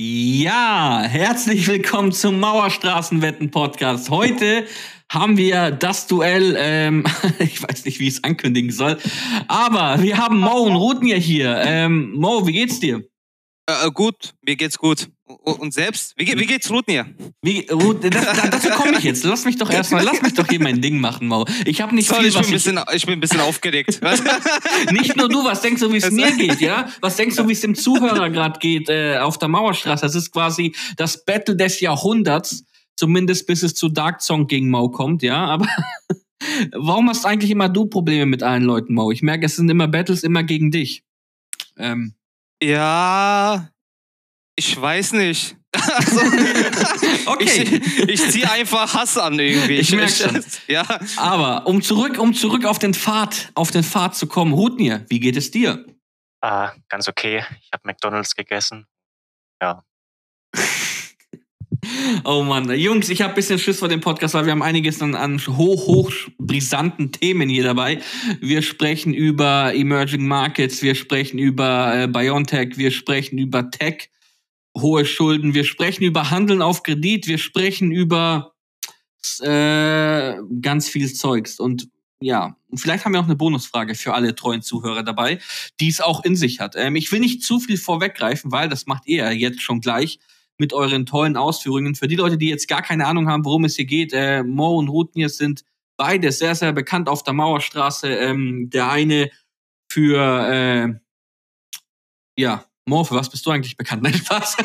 Ja, herzlich willkommen zum Mauerstraßenwetten-Podcast. Heute haben wir das Duell, ähm, ich weiß nicht, wie ich es ankündigen soll, aber wir haben Mo und Rutnir hier. Ähm, Mo, wie geht's dir? Äh, gut, mir geht's gut. Und selbst? Wie, wie geht's Rutnir? Wie, Ruth, das, dazu komme ich jetzt. Lass mich doch erstmal, lass mich doch hier mein Ding machen, Mo. Ich habe nicht Sorry, viel, ich, bin ein bisschen, ich bin ein bisschen aufgeregt. Nicht nur du, was denkst du, wie es mir geht, ja? Was denkst du, wie es dem Zuhörer gerade geht äh, auf der Mauerstraße? Das ist quasi das Battle des Jahrhunderts, zumindest bis es zu Dark Song gegen Mo kommt, ja? Aber warum hast eigentlich immer du Probleme mit allen Leuten, Mo? Ich merke, es sind immer Battles immer gegen dich. Ähm, Ja, ich weiß nicht. Also, Okay. Ich, ich ziehe einfach Hass an irgendwie. Ich merk schon. Ja, aber um zurück, um zurück auf den Pfad, auf den Pfad zu kommen, Rutnir, wie geht es dir? Ah, ganz okay. Ich habe McDonalds gegessen. Oh Mann, Jungs, ich habe ein bisschen Schiss vor dem Podcast, weil wir haben einiges an, an hoch, hoch brisanten Themen hier dabei. Wir sprechen über Emerging Markets, wir sprechen über äh, Biontech, wir sprechen über Tech, hohe Schulden, wir sprechen über Handeln auf Kredit, wir sprechen über äh, ganz viel Zeugs. Und ja, vielleicht haben wir auch eine Bonusfrage für alle treuen Zuhörer dabei, die es auch in sich hat. Ähm, ich will nicht zu viel vorweggreifen, weil das macht ihr ja jetzt schon gleich mit euren tollen Ausführungen. Für die Leute, die jetzt gar keine Ahnung haben, worum es hier geht, äh, Mo und Rutnir sind beide sehr, sehr bekannt auf der Mauerstraße. Ähm, der eine für, äh, ja, Mo, für was bist du eigentlich bekannt? Nein, Spaß.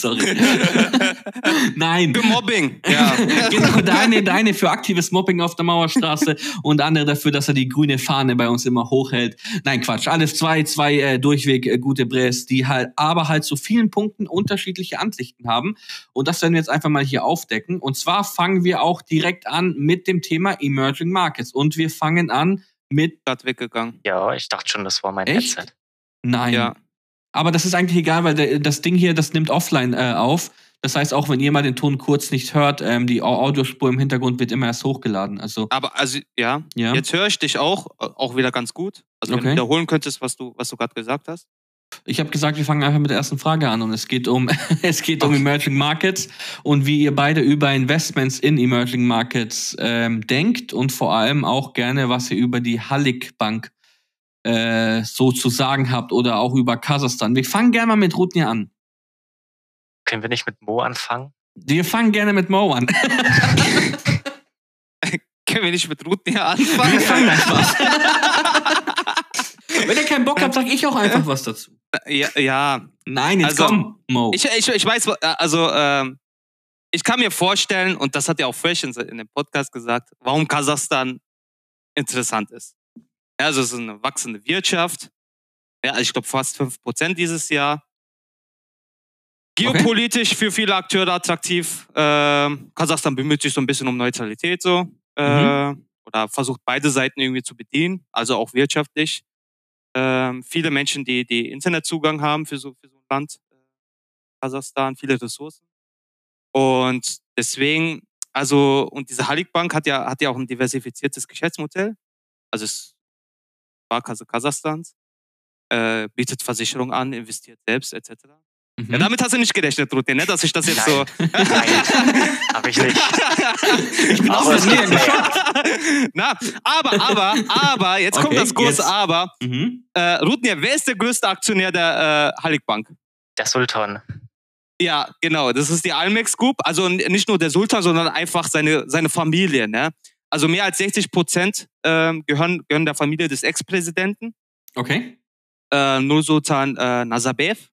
Sorry. Nein. für Mobbing. Ja. genau, der eine, der eine für aktives Mobbing auf der Mauerstraße und der andere dafür, dass er die grüne Fahne bei uns immer hochhält. Nein, Quatsch. Alles zwei, zwei äh, durchweg äh, gute Bres, die halt, aber halt zu vielen Punkten unterschiedliche Ansichten haben. Und das werden wir jetzt einfach mal hier aufdecken. Und zwar fangen wir auch direkt an mit dem Thema Emerging Markets. Und wir fangen an mit, Grad weggegangen. Ja, ich dachte schon, das war mein Echt? Headset. nein. Ja. Aber das ist eigentlich egal, weil der, das Ding hier, das nimmt offline äh, auf. Das heißt, auch wenn ihr mal den Ton kurz nicht hört, ähm, die Au- Audiospur im Hintergrund wird immer erst hochgeladen. Also, Aber also, ja, ja. jetzt höre ich dich auch, äh, auch wieder ganz gut. Also wenn Okay. du wiederholen könntest, was du, was du gerade gesagt hast. Ich habe gesagt, wir fangen einfach mit der ersten Frage an und es geht um es geht um. Emerging Markets und wie ihr beide über Investments in Emerging Markets ähm, denkt und vor allem auch gerne, was ihr über die Hallig Bank äh, so zu sagen habt oder auch über Kasachstan. Wir fangen gerne mal mit Rutnir an. Können wir nicht mit Mo anfangen? Wir fangen gerne mit Mo an. Können wir nicht mit Rutnir Wir anfangen? fangen einfach. Wenn ihr keinen Bock habt, sag ich auch einfach was dazu. ja, ja, Nein, jetzt Also, komm, Mo. Ich, ich, ich weiß, also ähm, ich kann mir vorstellen, und das hat ja auch Fresh in, in dem Podcast gesagt, warum Kasachstan interessant ist. Ja, also es ist eine wachsende Wirtschaft. Ja, also ich glaube fast 5% dieses Jahr. Geopolitisch für viele Akteure attraktiv. Ähm, Kasachstan bemüht sich so ein bisschen um Neutralität so. Äh, Oder versucht beide Seiten irgendwie zu bedienen, also auch wirtschaftlich. Ähm, viele Menschen, die, die Internetzugang haben für so, für so ein Land. Äh, Kasachstan, viele Ressourcen. Und deswegen, also, und diese Halik Bank hat ja, hat ja auch ein diversifiziertes Geschäftsmodell. Also es war Kas- Kasachstans, äh, bietet Versicherung an, investiert selbst, etc. Mhm. Ja, damit hast du nicht gerechnet, Rutin, ne? dass ich das jetzt Nein. Nein, habe ich nicht. ich bin auch Aber geschockt. Na, aber, aber, aber, jetzt kommt Okay, das große jetzt. Aber. Mhm. Äh, Rudnir, wer ist der größte Aktionär der äh, Halik Bank? Der Sultan. Ja, genau. Das ist die Almex Group. Also nicht nur der Sultan, sondern einfach seine, seine Familie. Ne? Also mehr als 60 Prozent ähm, gehören, gehören der Familie des Ex-Präsidenten, Okay. äh, Nursultan äh, Nazarbayev.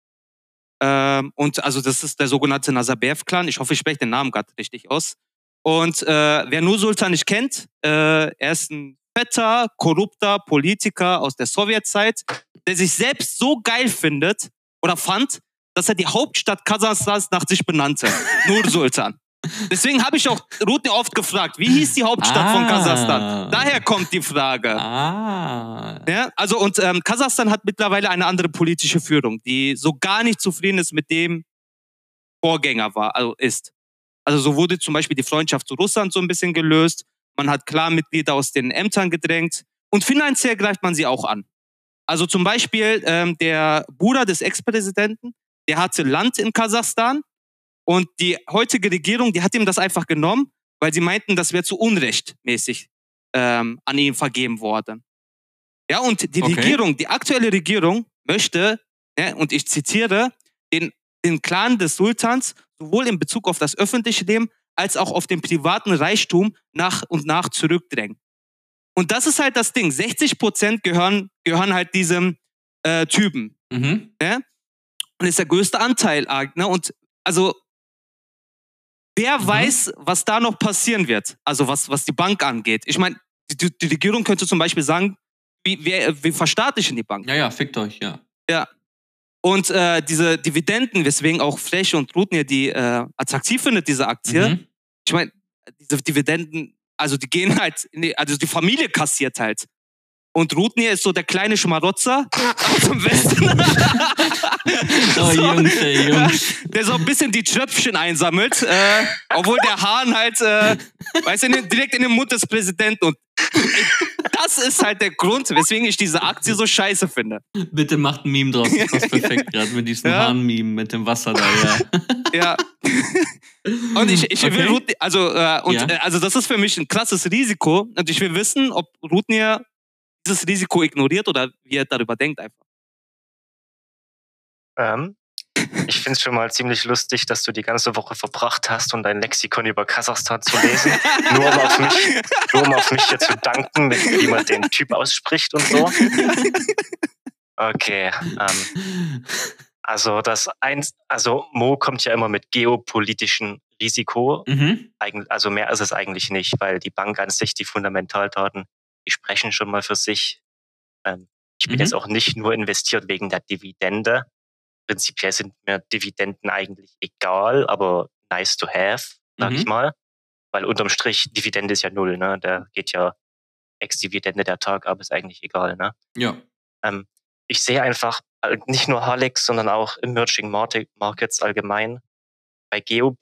Ähm, und also das ist der sogenannte Nazarbayev-Clan. Ich hoffe, ich spreche den Namen gerade richtig aus. Und äh, wer Nursultan nicht kennt, äh, er ist ein fetter, korrupter Politiker aus der Sowjetzeit, der sich selbst so geil findet oder fand, dass er die Hauptstadt Kasachstans nach sich benannte. Nur-Sultan. Deswegen habe ich auch Rutne oft gefragt, wie hieß die Hauptstadt von Ah. Kasachstan? Daher kommt die Frage. Ah. Ja, also und ähm, Kasachstan hat mittlerweile eine andere politische Führung, die so gar nicht zufrieden ist mit dem Vorgänger war, also ist. Also so wurde zum Beispiel die Freundschaft zu Russland so ein bisschen gelöst. Man hat klar Mitglieder aus den Ämtern gedrängt und finanziell greift man sie auch an. Also zum Beispiel ähm, der Bruder des Ex-Präsidenten der hatte Land in Kasachstan und die heutige Regierung, die hat ihm das einfach genommen, weil sie meinten, das wäre zu unrechtmäßig ähm, an ihn vergeben worden. Ja, und die Okay. Regierung, die aktuelle Regierung möchte, ne, und ich zitiere, den, den Clan des Sultans sowohl in Bezug auf das öffentliche Leben als auch auf den privaten Reichtum nach und nach zurückdrängen. Und das ist halt das Ding. 60 Prozent gehören, gehören halt diesem äh, Typen. Mhm. Ne? Und ist der größte Anteil. Ne? Und also, wer Mhm. weiß, was da noch passieren wird? Also, was, was die Bank angeht. Ich meine, die, die Regierung könnte zum Beispiel sagen, wie, wir, wir verstaatlichen die Bank. Ja, ja, fickt euch, ja. Und äh, diese Dividenden, weswegen auch Fläche und Rutnir die äh, attraktiv findet, diese Aktie. Mhm. Ich meine, diese Dividenden, also die gehen halt, die, also die Familie kassiert halt. Und Rutnir ist so der kleine Schmarotzer aus dem Westen. Oh, So, Jungs, ey, Jungs. Der so ein bisschen die Tröpfchen einsammelt, äh, obwohl der Hahn halt, äh, weißt du, direkt in den Mund des Präsidenten. Und das ist halt der Grund, weswegen ich diese Aktie so scheiße finde. Bitte macht ein Meme draus. Das passt perfekt gerade mit diesem Ja. Hahn-Meme mit dem Wasser da, ja. Ja. Und ich, ich will Okay. Rutnir, also, äh, und, Ja. äh, also das ist für mich ein krasses Risiko. Und ich will wissen, ob Rutnir dieses Risiko ignoriert oder wie er darüber denkt einfach. Ähm, ich finde es schon mal ziemlich lustig, dass du die ganze Woche verbracht hast, um dein Lexikon über Kasachstan zu lesen. nur, um auf mich, nur um auf mich hier zu danken, wie man den Typ ausspricht und so. Okay. Ähm, also das eins, also Mo kommt ja immer mit geopolitischen Risiko. Mhm. Also mehr ist es eigentlich nicht, weil die Bank an sich, die Fundamentaldaten, sprechen schon mal für sich. Ähm, ich bin Mhm. jetzt auch nicht nur investiert wegen der Dividende. Prinzipiell sind mir Dividenden eigentlich egal, aber nice to have, sag Mhm. ich mal. Weil unterm Strich, Dividende ist ja null, ne? Da geht ja Ex-Dividende der Tag ab, ist eigentlich egal, ne? Ja. Ähm, ich sehe einfach äh, nicht nur Halix, sondern auch Emerging Markets allgemein. Bei Geo,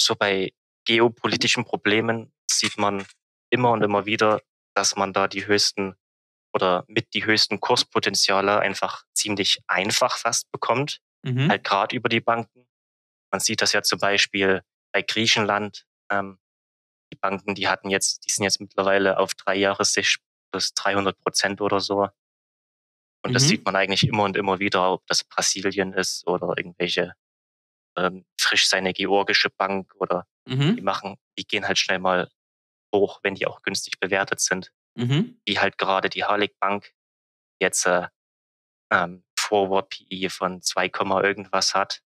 so bei geopolitischen Problemen sieht man immer und immer wieder, dass man da die höchsten oder mit die höchsten Kurspotenziale einfach ziemlich einfach fast bekommt, Mhm. halt gerade über die Banken. Man sieht das ja zum Beispiel bei Griechenland. Ähm, die Banken, die hatten jetzt, die sind jetzt mittlerweile auf drei Jahressicht plus 300 Prozent oder so. Und das Mhm. sieht man eigentlich immer und immer wieder, ob das Brasilien ist oder irgendwelche ähm, frisch seine georgische Bank oder die Mhm. machen, die gehen halt schnell mal hoch, wenn die auch günstig bewertet sind. Mhm. Wie halt gerade die Harlik Bank jetzt äh, ähm, Forward PE von 2, Komma irgendwas hat.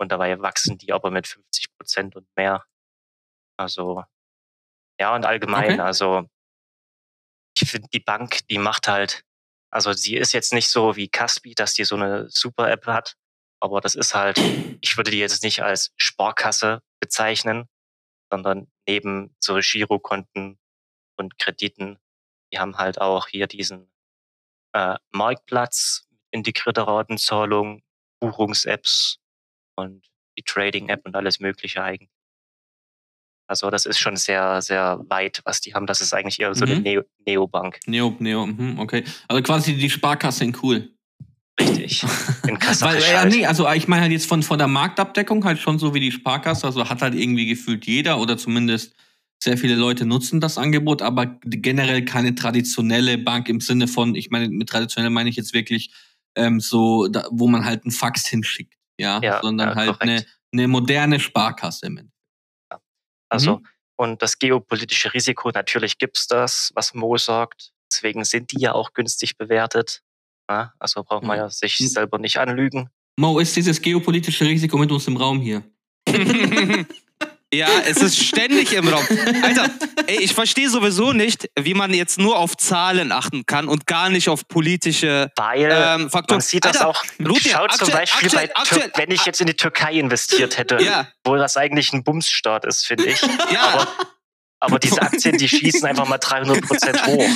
Und dabei wachsen die aber mit 50 Prozent und mehr. Also, ja, und allgemein, Okay. also, ich finde, die Bank, die macht halt, also sie ist jetzt nicht so wie Caspi, dass die so eine super App hat, aber das ist halt, ich würde die jetzt nicht als Sparkasse bezeichnen, sondern neben so Girokonten und Krediten, die haben halt auch hier diesen äh, Marktplatz, integrierte Ratenzahlung, Buchungs-Apps und die Trading-App und alles Mögliche eigentlich. Also das ist schon sehr, sehr weit, was die haben. Das ist eigentlich eher so eine Mhm. Neo Neobank, Neo, Neo, mhm, okay. Also quasi die Sparkasse in cool. Richtig. In Weil, ja, halt. nee, also ich meine halt jetzt von, von der Marktabdeckung halt schon so wie die Sparkasse, also hat halt irgendwie gefühlt jeder oder zumindest sehr viele Leute nutzen das Angebot, aber generell keine traditionelle Bank im Sinne von, ich meine, mit traditionell meine ich jetzt wirklich ähm, so, da, wo man halt einen Fax hinschickt, ja, Ja, sondern ja, halt eine, eine moderne Sparkasse im Endeffekt. Also, Mhm. und das geopolitische Risiko, natürlich gibt's das, was Mo sagt. Deswegen sind die ja auch günstig bewertet. Ja, also braucht man Mhm. ja sich Mhm. selber nicht anlügen. Mo, ist dieses geopolitische Risiko mit uns im Raum hier? Ja, es ist ständig im Raum. Alter, ey, ich verstehe sowieso nicht, wie man jetzt nur auf Zahlen achten kann und gar nicht auf politische Weil ähm, Faktoren. man sieht das Alter, auch. Rudi, Schaut zum aktuell- Beispiel aktuell- bei aktuell- wenn ich jetzt in die Türkei investiert hätte, Ja, wo das eigentlich ein Bumsstaat ist, finde ich. ja, Aber, aber diese Aktien, die schießen einfach mal 300 Prozent hoch.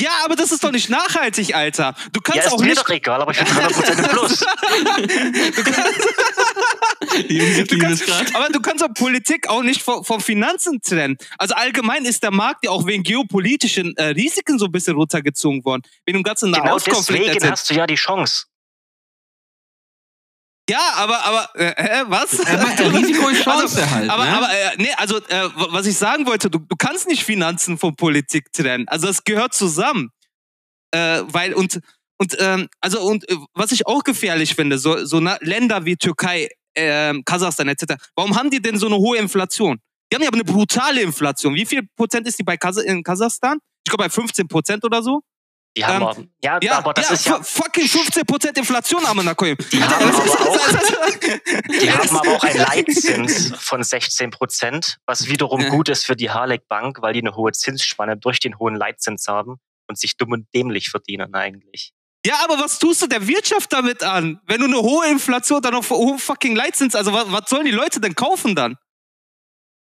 ja, aber das ist doch nicht nachhaltig, Alter. Du Ja, kannst ist auch mir nicht. doch egal, aber ich bin 300 Prozent im Plus. Du kannst, es gerade. aber du kannst auch Politik auch nicht vom, vom Finanzen trennen. Also allgemein ist der Markt ja auch wegen geopolitischen äh, Risiken so ein bisschen runtergezogen worden. Wegen dem ganzen Genau Nahostkonflikt. deswegen hast du ja die Chance. Ja, aber, aber, äh, was? Er macht ja Risiko und Chance also, halt. Aber, ne? aber äh, nee, also, äh, was ich sagen wollte, du, du kannst nicht Finanzen von Politik trennen. Also, es gehört zusammen. Äh, weil, und, und, ähm, also, und äh, was ich auch gefährlich finde, so, so Länder wie Türkei, ähm, Kasachstan etc., warum haben die denn so eine hohe Inflation? Die haben ja aber eine brutale Inflation. Wie viel Prozent ist die bei Kas in Kasachstan? Ich glaube bei 15 Prozent oder so. Die haben Ähm, auch, ja, Ja, aber das ja, ist ja, fu- fucking 15 Prozent Inflation haben wir in der Koim. Die haben aber auch- die haben aber auch einen Leitzins von 16 Prozent, was wiederum Ja. gut ist für die Harlek Bank, weil die eine hohe Zinsspanne durch den hohen Leitzins haben und sich dumm und dämlich verdienen eigentlich. Ja, aber was tust du der Wirtschaft damit an? Wenn du eine hohe Inflation, dann noch hohen fucking Leitzins, also was, was sollen die Leute denn kaufen dann?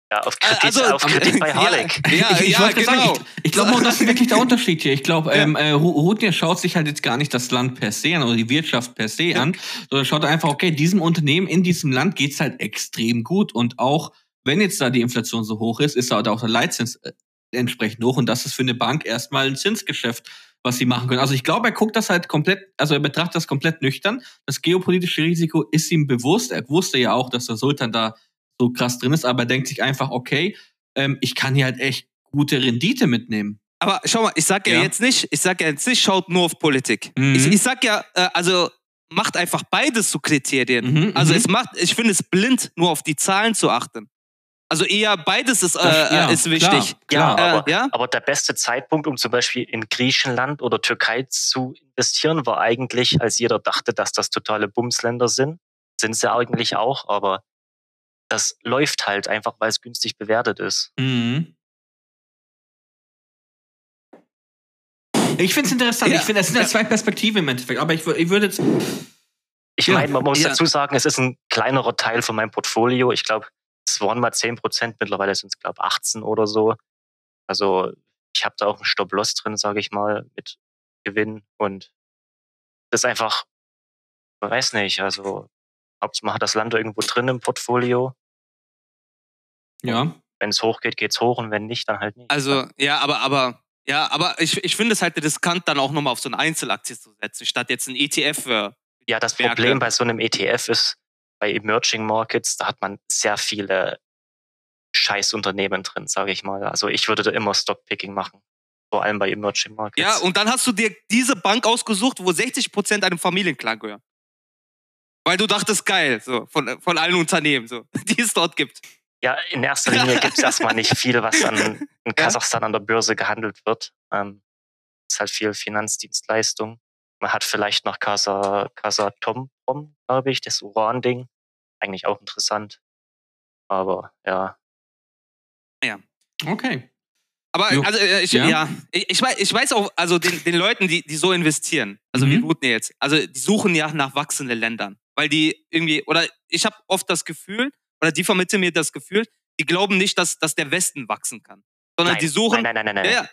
Ja, auf Kredit, Also, auf Kredit bei ja, Harlek. Ja, ich, ich ja, wollte genau. sagen, ich, ich glaube auch, das ist wirklich der Unterschied hier. Ich glaube, Ja. ähm, äh, schaut sich halt jetzt gar nicht das Land per se an oder die Wirtschaft per se an, sondern schaut einfach, okay, diesem Unternehmen in diesem Land geht's halt extrem gut. Und auch wenn jetzt da die Inflation so hoch ist, ist da auch der Leitzins äh, entsprechend hoch. Und das ist für eine Bank erstmal ein Zinsgeschäft, was sie machen können. Also ich glaube, er guckt das halt komplett, also er betrachtet das komplett nüchtern. Das geopolitische Risiko ist ihm bewusst. Er wusste ja auch, dass der Sultan da so krass drin ist, aber er denkt sich einfach, okay, ähm, ich kann hier halt echt gute Rendite mitnehmen. Aber schau mal, ich sag ja, Ja. jetzt nicht, ich sag ja jetzt nicht, schaut nur auf Politik. Mhm. Ich, ich sag ja, äh, also macht einfach beides zu Kriterien. Mhm, Also mhm. es macht, ich finde es blind, nur auf die Zahlen zu achten. Also eher beides ist, äh, Das- ja, ist wichtig. Klar, klar. Ja, Äh, aber, ja? aber der beste Zeitpunkt, um zum Beispiel in Griechenland oder Türkei zu investieren, war eigentlich, als jeder dachte, dass das totale Bumsländer sind. Sind sie eigentlich auch, aber das läuft halt einfach, weil es günstig bewertet ist. Mhm. Ich finde es interessant. Ja. Ich finde, das sind ja Ja. zwei Perspektiven im Endeffekt. Aber ich, ich würde jetzt. Ich Ja, meine, man muss ja. dazu sagen, es ist ein kleinerer Teil von meinem Portfolio. Ich glaube, es waren mal 10 Prozent, mittlerweile sind es, glaube 18 oder so. Also ich habe da auch einen Stop-Loss drin, sage ich mal, mit Gewinn. Und das ist einfach, man weiß nicht, also Hauptsache man hat das Land irgendwo drin im Portfolio. Ja. Wenn es hochgeht, geht's hoch und wenn nicht, dann halt nicht. Also, ja, aber, aber, ja, aber ich, ich finde es halt riskant, dann auch nochmal auf so eine Einzelaktie zu setzen, statt jetzt ein ETF für. Ja, das Werke. Problem bei so einem ETF ist, bei Emerging Markets, da hat man sehr viele Scheißunternehmen drin, sage ich mal. Also ich würde da immer Stockpicking machen. Vor allem bei Emerging Markets. Ja, und dann hast du dir diese Bank ausgesucht, wo 60% einem Familienclan gehören. Weil du dachtest, geil, so, von, von allen Unternehmen, so, die es dort gibt. ja in erster Linie gibt es erstmal nicht viel, was an, in Kasachstan an der Börse gehandelt wird. Ähm, es ist halt viel Finanzdienstleistung. Man hat vielleicht noch Casa, Casa Tom, glaube ich, das Uran-Ding. Eigentlich auch interessant. Aber ja, Okay. Aber Jo. also äh, ich, Ja. ja, ich, ich, weiß, ich weiß auch, also den, den Leuten, die, die so investieren, also wie Mhm. Rutner jetzt, also die suchen ja nach wachsenden Ländern. Weil die irgendwie, oder ich habe oft das Gefühl, oder die vermitteln mir das Gefühl, die glauben nicht, dass, dass der Westen wachsen kann. Sondern nein, die suchen. nein, nein, nein, nein, nein. Ja,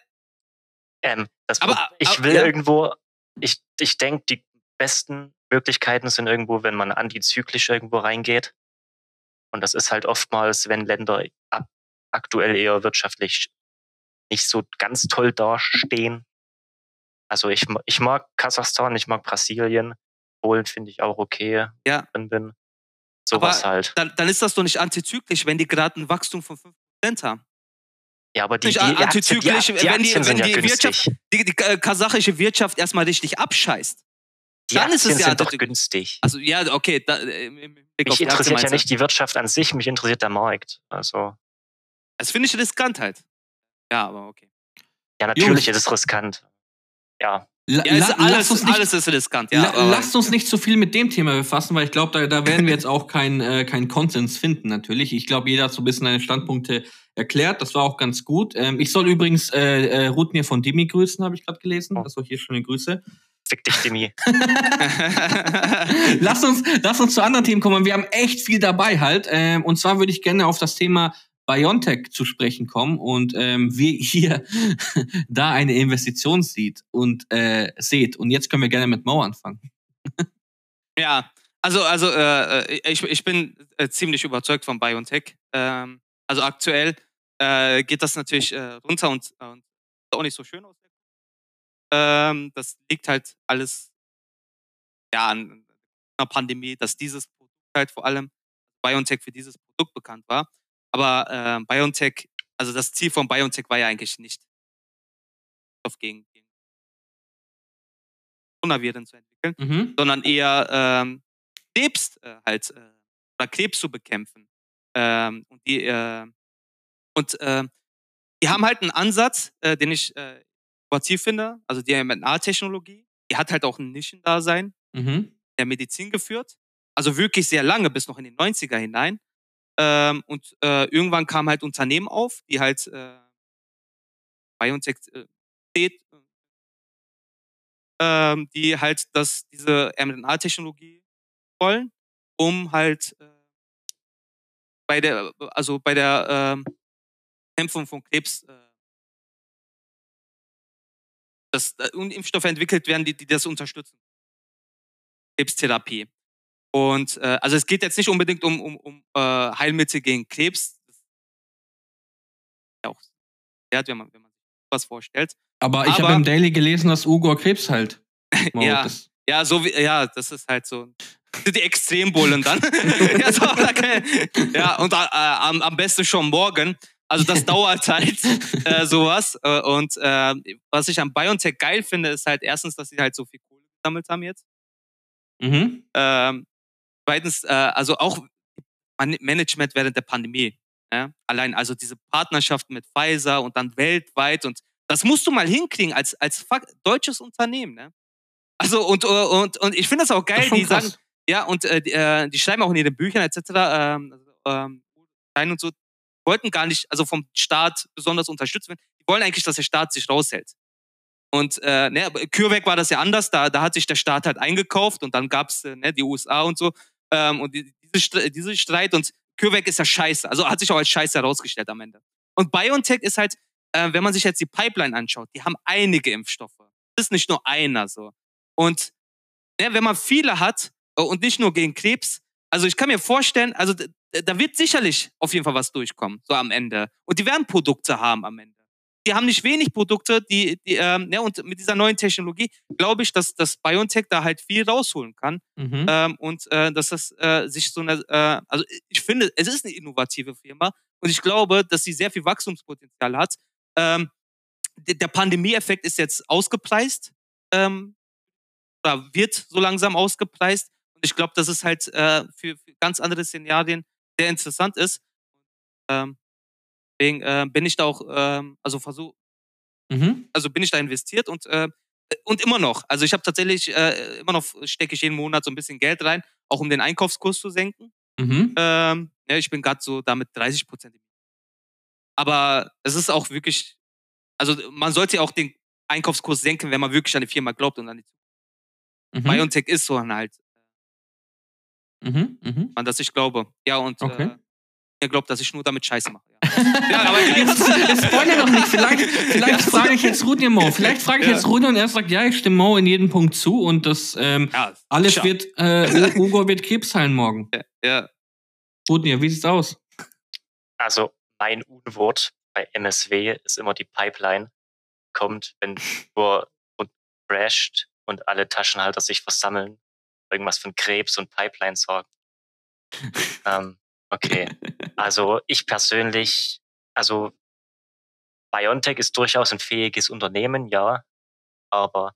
Ähm, das Aber- ich aber- will ja. irgendwo, ich, ich denke, die besten Möglichkeiten sind irgendwo, wenn man antizyklisch irgendwo reingeht. Und das ist halt oftmals, wenn Länder ab, aktuell eher wirtschaftlich nicht so ganz toll dastehen. Also ich, ich mag Kasachstan, ich mag Brasilien, Polen finde ich auch okay, Ja. drin bin. Sowas halt. dann, dann ist das doch nicht antizyklisch, wenn die gerade ein Wachstum von 5% haben. Ja, aber die, die, Aktien, die, antizyklisch, die wenn die- Aktien wenn ja die günstig. Die, die äh, kasachische Wirtschaft erstmal richtig abscheißt. Die dann ist es Aktien ja doch günstig. Also ja, okay, da, äh, Mich interessiert ja nicht die Wirtschaft an sich, mich interessiert der Markt. Also, Das finde ich riskant halt. Ja, aber okay. ja, natürlich Jungs. ist es riskant. Ja, La Ja, ist la- alles, lass uns nicht, alles ist riskant, ja. la aber- lasst uns nicht zu viel mit dem Thema befassen, weil ich glaube, da, da werden wir jetzt auch keinen äh, keinen Konsens finden, natürlich. Ich glaube, jeder hat so ein bisschen seine Standpunkte erklärt. Das war auch ganz gut. Ähm, ich soll übrigens äh, äh, Rutnir von Dimi grüßen, habe ich gerade gelesen. Oh. Das war hier schöne Grüße. fick dich, Demi. lass uns, lass uns zu anderen Themen kommen. Wir haben echt viel dabei halt. Ähm, und zwar würde ich gerne auf das Thema Biontech zu sprechen kommen und ähm, wie ihr da eine Investition sieht und äh, seht. Und jetzt können wir gerne mit Mo anfangen. ja, also, also äh, ich, ich bin äh, ziemlich überzeugt von BioNTech. Ähm, also aktuell äh, geht das natürlich äh, runter und, und auch nicht so schön aus. Ähm, das liegt halt alles ja, an einer Pandemie, dass dieses Produkt halt vor allem BioNTech für dieses Produkt bekannt war. Aber äh, BioNTech, also das Ziel von BioNTech war ja eigentlich nicht, gegen, gegen Coronaviren zu entwickeln, Mhm. sondern eher ähm, Krebs äh, halt äh, oder Krebs zu bekämpfen. Ähm, und die äh, und äh, die haben halt einen Ansatz, äh, den ich äh, innovativ finde, also die mRNA-Technologie. Die hat halt auch ein Nischendasein Mhm. der Medizin geführt. Also wirklich sehr lange, bis noch in die 90er hinein. Ähm, und äh, irgendwann kamen halt Unternehmen auf, die halt äh, BioNTech äh, steht, ähm, die halt das, diese mRNA-Technologie wollen, um halt äh, bei der, also bei der ähm, Bekämpfung von Krebs äh, dass äh, Impfstoffe entwickelt werden, die, die das unterstützen. Krebstherapie. Und äh, also es geht jetzt nicht unbedingt um, um, um äh, Heilmittel gegen Krebs. Ist ja auch wert, wenn man, wenn man sich was vorstellt. Aber ich habe im Daily gelesen, dass Ugo Krebs halt. Ja. Das, Ja, so wie, ja, das ist halt so die Extrembullen dann. ja, so, okay. ja, und äh, am, am besten schon morgen. Also das dauert halt äh, sowas. Äh, und äh, was ich am BioNTech geil finde, ist halt erstens, dass sie halt so viel Kohle gesammelt haben jetzt. mhm. Ähm, zweitens, äh, also auch Man- Management während der Pandemie. Ja? Allein also diese Partnerschaft mit Pfizer und dann weltweit und das musst du mal hinkriegen als, als deutsches Unternehmen. Ne? Also und, und, und ich finde das auch Das geil, schon die sagen, krass. ja, und äh, die, äh, die schreiben auch in ihren Büchern etc. Ähm, also, ähm, und so, wollten gar nicht, also vom Staat besonders unterstützt werden. Die wollen eigentlich, dass der Staat sich raushält. Und äh, ne, CureVac war das ja anders, da, da hat sich der Staat halt eingekauft und dann gab es äh, ne, die USA und so. Ähm, und die, diese, diese Streit und CureVac ist ja scheiße, also hat sich auch als scheiße herausgestellt am Ende. Und BioNTech ist halt, äh, wenn man sich jetzt die Pipeline anschaut, die haben einige Impfstoffe. Das ist nicht nur einer so. Und ne, wenn man viele hat äh, und nicht nur gegen Krebs, also ich kann mir vorstellen, also da wird sicherlich auf jeden Fall was durchkommen, so am Ende. Und die werden Produkte haben am Ende. Die haben nicht wenig Produkte, die, die ähm, ja, und mit dieser neuen Technologie glaube ich, dass das BioNTech da halt viel rausholen kann Mhm. ähm, und äh, dass das äh, sich so eine, äh, also ich finde, es ist eine innovative Firma und ich glaube, dass sie sehr viel Wachstumspotenzial hat. Ähm, der, der Pandemieeffekt ist jetzt ausgepreist ähm, oder wird so langsam ausgepreist und ich glaube, dass es halt äh, für, für ganz andere Szenarien sehr interessant ist. Ähm, deswegen äh, bin ich da auch, ähm, also versuch, Mhm. also bin ich da investiert und äh, und immer noch. Also ich habe tatsächlich äh, immer noch stecke ich jeden Monat so ein bisschen Geld rein, auch um den Einkaufskurs zu senken. Mhm. Ähm, ja, ich bin gerade so damit 30 Prozent. Aber es ist auch wirklich, also man sollte ja auch den Einkaufskurs senken, wenn man wirklich an die Firma glaubt und an die Mhm. BioNTech ist so halt, Mhm. Mhm. an das ich glaube. Ja, und Okay. äh, ihr glaubt, dass ich nur damit Scheiße mache. Ja. Ja, aber jetzt, jetzt spoiler doch nicht. Vielleicht, vielleicht Ja. frage ich jetzt Rudi Mo. Vielleicht frage ich Ja. jetzt Rudi und er sagt, ja, ich stimme Mo in jedem Punkt zu und das ähm, ja, alles sicher. wird, äh, U- Ugo wird Krebs heilen morgen. Ja. Rudi, wie sieht's aus? Also mein Unwort bei MSW ist immer die Pipeline. Kommt, wenn nur und crasht und alle Taschenhalter sich versammeln, irgendwas von Krebs und Pipeline sorgen. ähm, okay. Also ich persönlich, also BioNTech ist durchaus ein fähiges Unternehmen, ja. Aber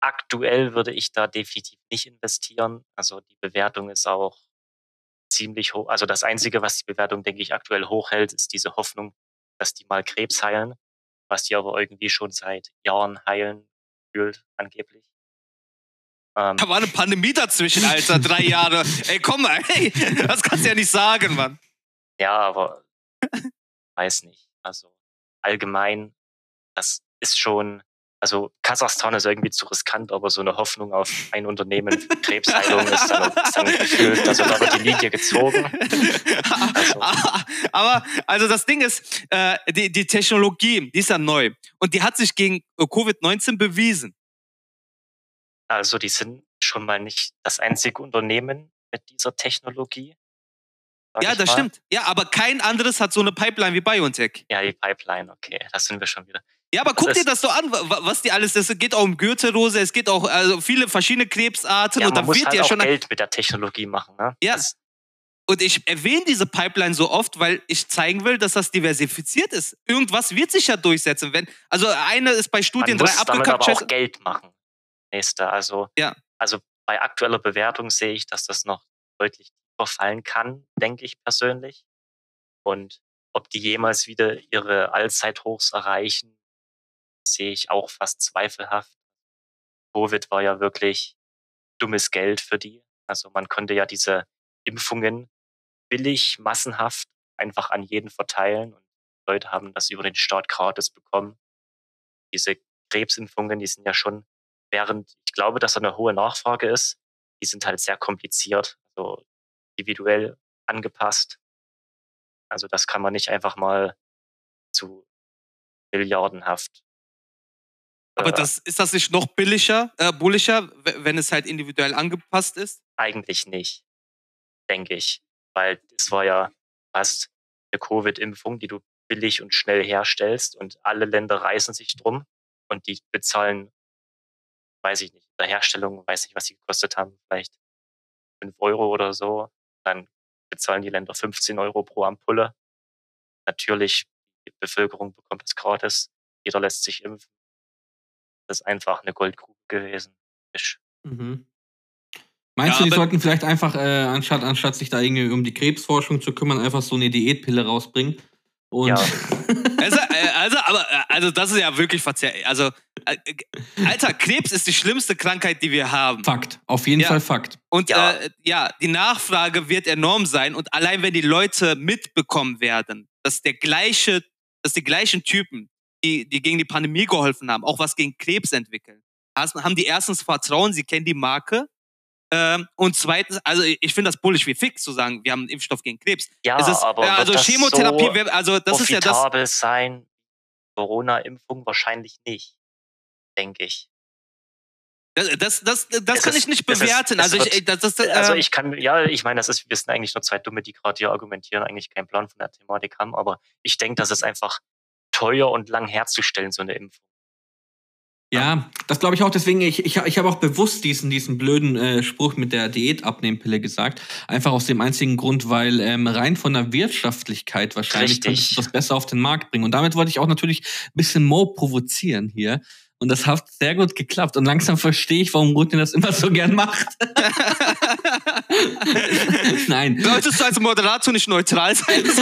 aktuell würde ich da definitiv nicht investieren. Also die Bewertung ist auch ziemlich hoch. Also das Einzige, was die Bewertung, denke ich, aktuell hochhält, ist diese Hoffnung, dass die mal Krebs heilen, was die aber irgendwie schon seit Jahren heilen, fühlt angeblich. Ähm, Da war eine Pandemie dazwischen, Alter, drei Jahre. Ey, komm mal, ey, das kannst du ja nicht sagen, Mann. ja, aber weiß nicht. Also allgemein, das ist schon, also Kasachstan ist irgendwie zu riskant, aber so eine Hoffnung auf ein Unternehmen für Krebsheilung ist dann, ist dann gefühlt, also da wird die Linie gezogen. Also. Aber also das Ding ist, äh, die, die Technologie, die ist ja neu und die hat sich gegen äh, Covid-19 bewiesen. Also die sind schon mal nicht das einzige Unternehmen mit dieser Technologie. Ja, das mal. stimmt. Ja, aber kein anderes hat so eine Pipeline wie BioNTech. Ja, die Pipeline, okay, da sind wir schon wieder. Ja, aber guck dir das so an, was die alles, es geht auch um Gürtelrose, es geht auch also viele verschiedene Krebsarten Ja, und man da muss wird halt ja auch schon Geld mit der Technologie machen. Ne? Ja. Das, Und ich erwähne diese Pipeline so oft, weil ich zeigen will, dass das diversifiziert ist. Irgendwas wird sich ja durchsetzen. Wenn, also eine ist bei man Studien drei muss aber abgekappt. auch Geld machen. Nächste. Also, Ja. also bei aktueller Bewertung sehe ich, dass das noch deutlich tiefer fallen kann, denke ich persönlich. Und ob die jemals wieder ihre Allzeithochs erreichen, sehe ich auch fast zweifelhaft. Covid war ja wirklich dummes Geld für die. Also man konnte ja diese Impfungen billig, massenhaft einfach an jeden verteilen und Leute haben das über den Staat gratis bekommen. Diese Krebsimpfungen, die sind ja schon, während ich glaube, dass da eine hohe Nachfrage ist, die sind halt sehr kompliziert, also individuell angepasst. Also das kann man nicht einfach mal zu milliardenhaft. Aber äh, das, ist das nicht noch billiger, äh, bullischer, wenn es halt individuell angepasst ist? Eigentlich nicht, denke ich. Weil es war ja fast eine Covid-Impfung, die du billig und schnell herstellst und alle Länder reißen sich drum und die bezahlen, weiß ich nicht, der Herstellung, weiß nicht, was sie gekostet haben, vielleicht 5 Euro oder so. Dann bezahlen die Länder 15 Euro pro Ampulle. Natürlich, die Bevölkerung bekommt es gratis. Jeder lässt sich impfen. Das ist einfach eine Goldgrube gewesen. Mhm. Meinst Ja, du, die sollten vielleicht einfach, äh, anstatt, anstatt sich da irgendwie um die Krebsforschung zu kümmern, einfach so eine Diätpille rausbringen? Und Ja. Also, äh, also, aber, äh, also das ist ja wirklich verzerrt. Also, Alter, Krebs ist die schlimmste Krankheit, die wir haben. Fakt, auf jeden Ja. Fall Fakt. Und Ja. ja. Äh, ja, die Nachfrage wird enorm sein. Und allein wenn die Leute mitbekommen werden, dass der gleiche, dass die gleichen Typen, die, die gegen die Pandemie geholfen haben, auch was gegen Krebs entwickeln, haben die erstens Vertrauen, sie kennen die Marke. Ähm, und zweitens, also ich finde das bullisch wie fix zu sagen, wir haben einen Impfstoff gegen Krebs. Ja, es ist, aber äh, also das Chemotherapie, so wär- also das ist ja das. profitabel sein? Corona-Impfung wahrscheinlich nicht, denke ich. Das, das, das, das kann ist- ich nicht ist- bewerten. es also wird- ich, das, das, äh, Also ich kann, ja, ich meine, das ist, wir sind eigentlich nur zwei Dumme, die gerade hier argumentieren, eigentlich keinen Plan von der Thematik haben, aber ich denke, das ist einfach teuer und lang herzustellen, so eine Impfung. Ja, das glaube ich auch. Deswegen, ich, ich, ich habe auch bewusst diesen, diesen blöden äh, Spruch mit der Diätabnehmpille gesagt. Einfach aus dem einzigen Grund, weil ähm, rein von der Wirtschaftlichkeit wahrscheinlich das besser auf den Markt bringen. Und damit wollte ich auch natürlich ein bisschen Mo provozieren hier. Und das hat sehr gut geklappt. Und langsam verstehe ich, warum Rutin das immer so gern macht. Nein. Solltest du als Moderator nicht neutral sein?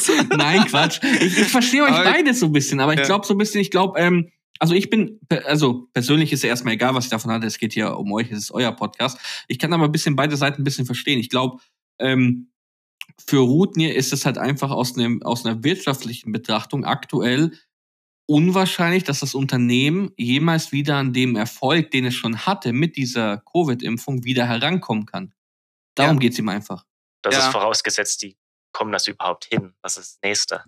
So, Nein, Quatsch. Ich, ich verstehe euch Aber- beide so ein bisschen, aber ich glaube so ein bisschen, ich glaube, ähm, also ich bin, also persönlich ist ja erstmal egal, was ich davon hatte. Es geht hier um euch, es ist euer Podcast. Ich kann aber ein bisschen beide Seiten ein bisschen verstehen. Ich glaube, ähm, für Rutnir ist es halt einfach aus, einem, aus einer wirtschaftlichen Betrachtung aktuell unwahrscheinlich, dass das Unternehmen jemals wieder an dem Erfolg, den es schon hatte mit dieser Covid-Impfung, wieder herankommen kann. Darum Ja. geht's ihm einfach. Das Ja. ist vorausgesetzt, die kommen das überhaupt hin. Das ist das Nächste.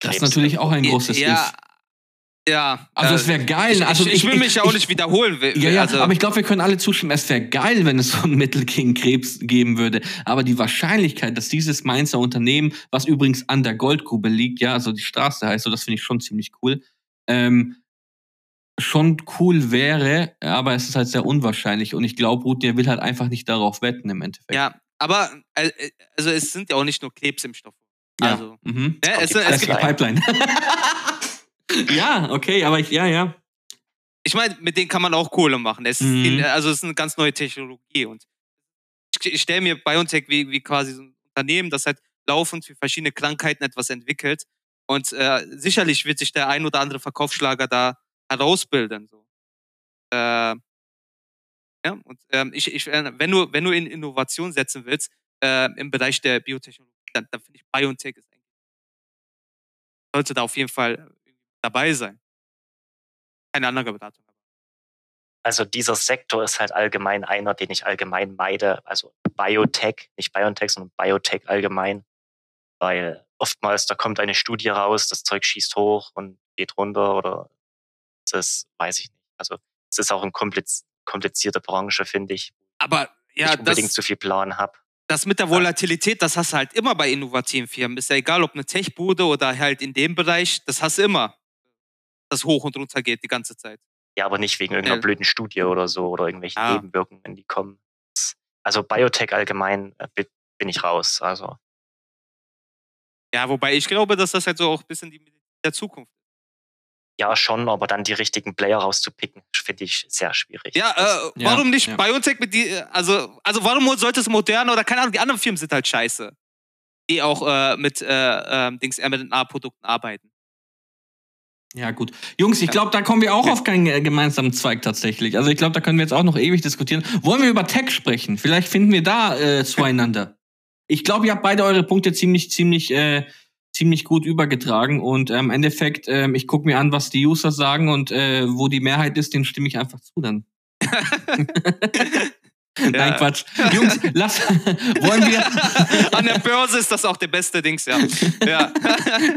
Das ist natürlich auch ein großes ja. Ja. Also äh, es wäre geil. Ich, also ich, ich will mich ja auch nicht wiederholen. Ja, ja, also, aber ich glaube, wir können alle zustimmen, es wäre geil, wenn es so ein Mittel gegen Krebs geben würde. Aber die Wahrscheinlichkeit, dass dieses Mainzer Unternehmen, was übrigens an der Goldgrube liegt, ja, also die Straße heißt so, das finde ich schon ziemlich cool, ähm, schon cool wäre, aber es ist halt sehr unwahrscheinlich. Und ich glaube, Ruth, der will halt einfach nicht darauf wetten im Endeffekt. ja, aber äh, also es sind ja auch nicht nur Krebsimpfstoffe. Ja. Also, Mhm. ne, es, die es Das ist die gibt, Pipeline. ja, okay, aber ich, ja, ja. ich meine, mit denen kann man auch Kohle machen. Es Mhm. ist, also es ist eine ganz neue Technologie und ich, ich stelle mir BioNTech wie, wie quasi so ein Unternehmen, das halt laufend für verschiedene Krankheiten etwas entwickelt und äh, sicherlich wird sich der ein oder andere Verkaufsschlager da herausbilden. So. Äh, ja, und ähm, ich, ich, äh, wenn du wenn du in Innovation setzen willst äh, im Bereich der Biotechnologie, dann, dann finde ich BioNTech ist eigentlich sollte da auf jeden Fall dabei sein. Keine andere Beratung. Also dieser Sektor ist halt allgemein einer, den ich allgemein meide. Also Biotech, nicht BioNTech, sondern Biotech allgemein. Weil oftmals, da kommt eine Studie raus, das Zeug schießt hoch und geht runter oder das weiß ich nicht. Also es ist auch eine kompliz komplizierte Branche, finde ich. Aber ja, ich unbedingt das, zu viel Plan habe. das mit der Volatilität, das hast du halt immer bei innovativen Firmen. Ist ja egal, ob eine Tech-Bude oder halt in dem Bereich, das hast du immer. Das hoch und runter geht die ganze Zeit. Ja, aber nicht wegen irgendeiner Ja. blöden Studie oder so oder irgendwelchen Ah. Nebenwirkungen, die kommen. Also Biotech allgemein äh, bi- bin ich raus. Also Ja, wobei ich glaube, dass das halt so auch ein bisschen die Medizin der Zukunft ist. ja schon, aber dann die richtigen Player rauszupicken, finde ich sehr schwierig. Ja, äh, Ja, warum nicht ja. BioNTech mit die, also, also warum sollte es Moderna oder keine Ahnung, die anderen Firmen sind halt scheiße. Die auch äh, mit äh, ähm, Dings mRNA-Produkten arbeiten. Ja, gut. Jungs, ich glaube, da kommen wir auch auf keinen äh, gemeinsamen Zweig tatsächlich. Also ich glaube, da können wir jetzt auch noch ewig diskutieren. Wollen wir über Tech sprechen? Vielleicht finden wir da äh, zueinander. Ich glaube, ihr habt beide eure Punkte ziemlich, ziemlich, äh, ziemlich gut übergetragen. Und ähm, im Endeffekt, ähm, ich gucke mir an, was die User sagen und äh, wo die Mehrheit ist, den stimme ich einfach zu dann. Nein, Ja. Quatsch. Jungs, lass, wollen wir, An der Börse ist das auch der beste Dings, ja. ja.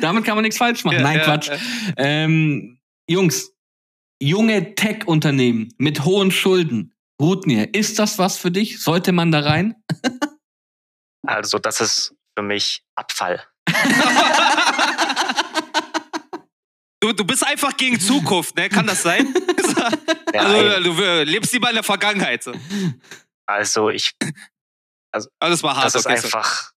damit kann man nichts falsch machen. Ja, Nein, ja, Quatsch. ja. Ähm, Jungs, junge Tech-Unternehmen mit hohen Schulden. Rutnir, ist das was für dich? Sollte man da rein? Also das ist für mich Abfall. Du, du bist einfach gegen Zukunft, ne? Kann das sein? Also, ey, du äh, lebst lieber in der Vergangenheit. So. also ich, Also, das war hart. das ist okay, einfach,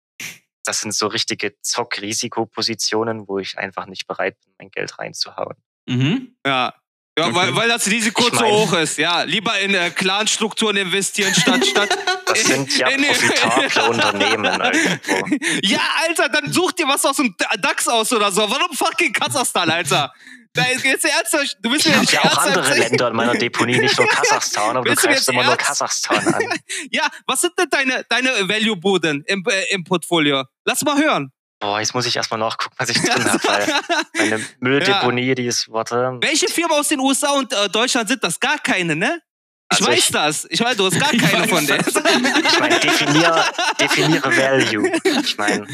das sind so richtige Zock-Risikopositionen, wo ich einfach nicht bereit bin, mein Geld reinzuhauen. Mhm. Ja. Ja, Okay. weil, weil das Risiko Ich zu mein- hoch ist. Ja, lieber in äh, Clan-Strukturen investieren statt statt. Das sind ja in- profitable Unternehmen irgendwo. Ja, Alter, dann such dir was aus dem DAX aus oder so. Warum fucking Kasachstan, Alter? Da ist jetzt ernsthaft. Du bist Ich mir habe ja auch andere. Länder in meiner Deponie, nicht nur Kasachstan, aber du greifst immer nur? Kasachstan an. Ja, was sind denn deine, deine Value-Buden im, äh, im Portfolio? Lass mal hören. Boah, jetzt muss ich erstmal nachgucken, was ich drin habe, weil meine Mülldeponie, die ist, warte, Welche Firmen aus den USA und äh, Deutschland sind das? Gar keine, ne? Ich Also weiß ich- das. Ich weiß, du hast gar Ich keine weiß von denen. ich meine, definier, definiere Value. Ich meine,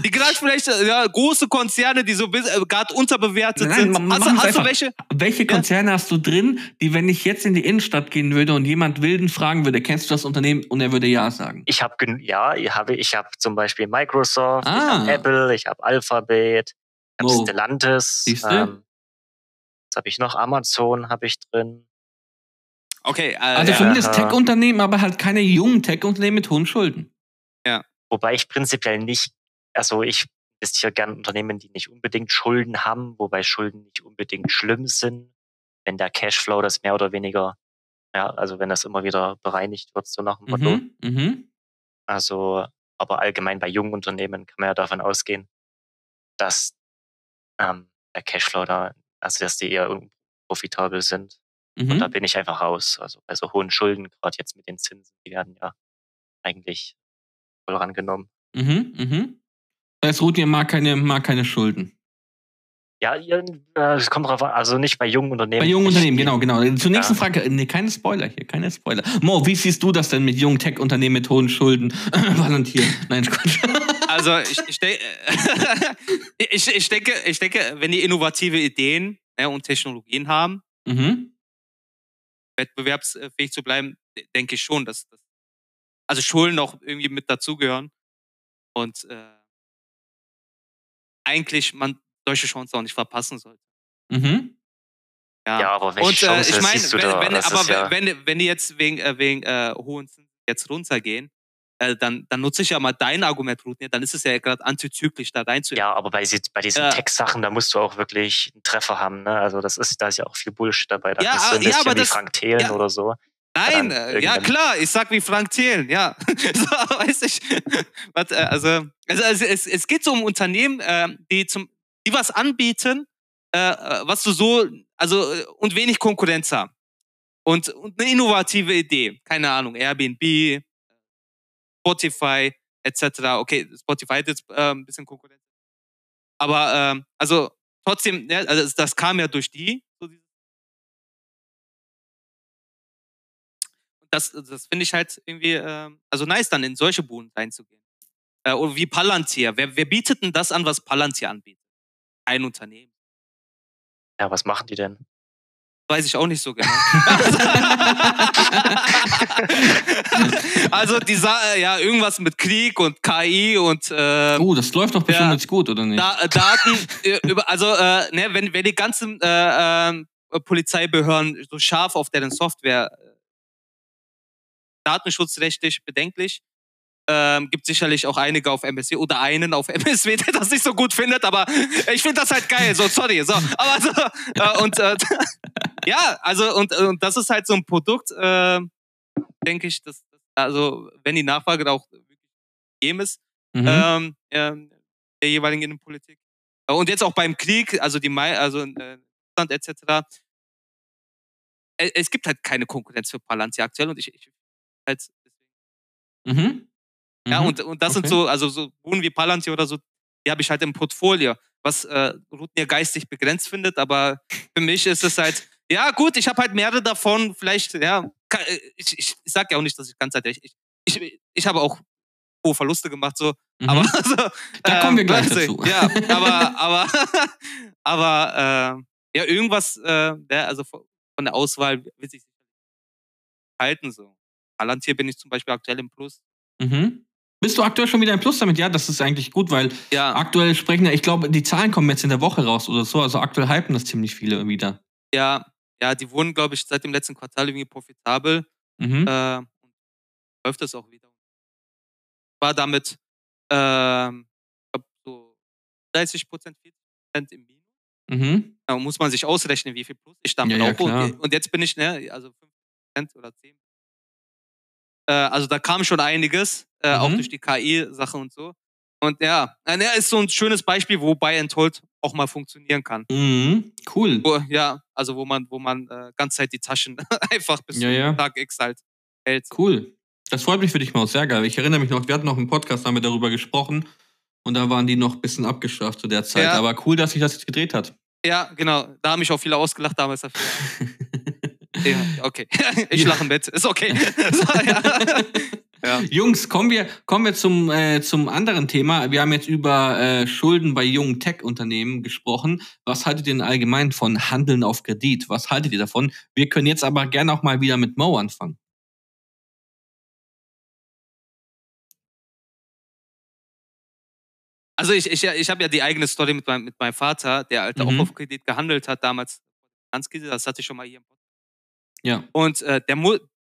Die gerade vielleicht ja, große Konzerne, die so äh, gerade unterbewertet Nein, sind. hast du, hast du einfach. welche? Welche Konzerne hast du drin, die, wenn ich jetzt in die Innenstadt gehen würde und jemand Wilden fragen würde, kennst du das Unternehmen? Und er würde ja sagen. ich habe, ja, ich habe, ich habe zum Beispiel Microsoft, ich Ah. habe Apple, ich habe Alphabet, ich habe Wow. Stellantis, Siehste? ähm, was habe ich noch? Amazon habe ich drin. Okay, äh, Also ja. zumindest Aha. Tech-Unternehmen, aber halt keine jungen Tech-Unternehmen mit hohen Schulden. Wobei ich prinzipiell nicht, also ich investiere gerne Unternehmen, die nicht unbedingt Schulden haben, wobei Schulden nicht unbedingt schlimm sind, wenn der Cashflow das mehr oder weniger, ja, also wenn das immer wieder bereinigt wird, so nach dem Motto. Mhm. Mhm. Also, aber allgemein bei jungen Unternehmen kann man ja davon ausgehen, dass ähm, der Cashflow da, also dass die eher unprofitabel sind. Und da Mhm. bin ich einfach raus. Also bei so hohen Schulden, gerade jetzt mit den Zinsen, die werden ja eigentlich voll rangenommen. Mhm. Mhm. Das heißt, Rutnir mag keine, mag keine Schulden. Ja, äh, es kommt drauf an, also nicht bei jungen Unternehmen. Bei jungen Unternehmen, genau, genau. Zur nächsten Ja. Frage, nee, keine Spoiler hier, keine Spoiler. Mo, wie siehst du das denn mit jungen Tech-Unternehmen mit hohen Schulden? Valentier. Nein, Quatsch. Also ich, ich, denk- ich, ich, denke, ich denke, wenn die innovative Ideen ja, und Technologien haben, mhm. Wettbewerbsfähig zu bleiben, de- denke ich schon, dass, dass also Schulden auch irgendwie mit dazugehören. Und äh, eigentlich man solche Chancen auch nicht verpassen sollte. Mhm. Ja, aber welche Und äh, Chance ich meine, siehst du wenn, da? wenn, aber ja, wenn, wenn die jetzt wegen, äh, wegen äh, hohen Zinsen jetzt runtergehen, äh, dann, dann nutze ich ja mal dein Argument, Rudnir, dann ist es ja gerade antizyklisch, da reinzu. ja, aber bei, bei diesen Ja. Tech-Sachen, da musst du auch wirklich einen Treffer haben. Ne? Also das ist, da ist ja auch viel Bullshit dabei. Da Ja, kannst du ein ja, bisschen aber wie das- Frank Thelen ja. oder so. Nein, äh, ja klar, ich sag wie Frank Thelen, ja. so, weiß ich. Was, äh, also, also, also es, es geht so um Unternehmen, äh, die zum, die was anbieten, äh, was du so, also und wenig Konkurrenz haben. Und, und eine innovative Idee, keine Ahnung, Airbnb, Spotify, etc. Okay, Spotify hat jetzt äh, ein bisschen Konkurrenz. Aber ähm, also trotzdem, ja, also das- kam ja durch die. Das, das finde ich halt irgendwie, ähm, also nice, dann in solche Buden reinzugehen. Äh, oder wie Palantir. Wer, wer bietet denn das an, was Palantir anbietet? Ein Unternehmen. Ja, was machen die denn? Weiß ich auch nicht so genau. also die Sa ja, irgendwas mit Krieg und KI und äh, Oh, das läuft doch bestimmt Ja. jetzt gut, oder nicht? da Daten äh, über, also äh, ne, wenn, wenn die ganzen äh, ähm, Polizeibehörden so scharf auf deren Software äh, datenschutzrechtlich bedenklich, ähm, gibt sicherlich auch einige auf MSW oder einen auf MSW, der das nicht so gut findet, aber ich finde das halt geil, so sorry, so, aber so, äh, und äh, ja, also und, und das ist halt so ein Produkt, äh, denke ich, dass also wenn die Nachfrage da auch wirklich gegeben ist, Mhm. ähm, ähm, der jeweiligen Innenpolitik. Äh, Und jetzt auch beim Krieg, also die Mai, also äh, etc. Äh, Es gibt halt keine Konkurrenz für Palantir aktuell und ich, ich halt, Mhm. ja, Mhm. und, und das sind Okay. so, also so Bohnen wie Palantir oder so, die habe ich halt im Portfolio, was äh, Rutnier geistig begrenzt findet, aber für mich ist es halt, ja gut, ich habe halt mehrere davon, vielleicht, ja, ka- äh, ich, ich, ich sag ja auch nicht, dass ich ganz halt, ich, ich, ich habe auch hohe Verluste gemacht, so, Mhm. aber also, Da kommen wir gleich dazu. Ja, aber, aber, aber äh, ja, irgendwas, äh, ja, also von der Auswahl will sich halten so. Palantir bin ich zum Beispiel aktuell im Plus. Mhm. Bist du aktuell schon wieder im Plus damit? Ja, das ist eigentlich gut, weil Ja, aktuell sprechen ja, ich glaube, die Zahlen kommen jetzt in der Woche raus oder so. Also aktuell hypen das ziemlich viele wieder. ja, ja, die wurden, glaube ich, seit dem letzten Quartal irgendwie profitabel. Mhm. Äh, und läuft das auch wieder. War damit ich glaub, so 30 Prozent, 40 Prozent im Minus. Mhm. Da muss man sich ausrechnen, wie viel Plus ich damit Ja, ja, auch. klar. Und, jetzt bin ich, ne, also 5% oder 10. Äh, also da kam schon einiges, äh, auch Mhm. durch die KI-Sache und so. Und ja, äh, ne, ist so ein schönes Beispiel, wo Buy and Hold auch mal funktionieren kann. Mhm. Cool. Wo, ja, also wo man, wo man äh, ganz Zeit die Taschen einfach bis Ja, zum ja. Tag X halt hält. Cool. Das freut mich für dich, Maus. Sehr geil. Ich erinnere mich noch, wir hatten noch im Podcast, haben wir darüber gesprochen. Und da waren die noch ein bisschen abgestraft zu der Zeit. Ja. Aber cool, dass sich das jetzt gedreht hat. Ja, genau. Da haben mich auch viele ausgelacht damals dafür. ja, okay. ich lache mit. Ist okay. so, ja. Jungs, kommen wir, kommen wir zum, äh, zum anderen Thema. Wir haben jetzt über äh, Schulden bei jungen Tech-Unternehmen gesprochen. Was haltet ihr denn allgemein von Handeln auf Kredit? Was haltet ihr davon? Wir können jetzt aber gerne auch mal wieder mit Mo anfangen. Also ich, ich, ich habe ja die eigene Story mit meinem, mit meinem Vater, der halt Mhm. auch auf Kredit gehandelt hat damals. Das hatte ich schon mal hier im Podcast. Ja. Und äh, der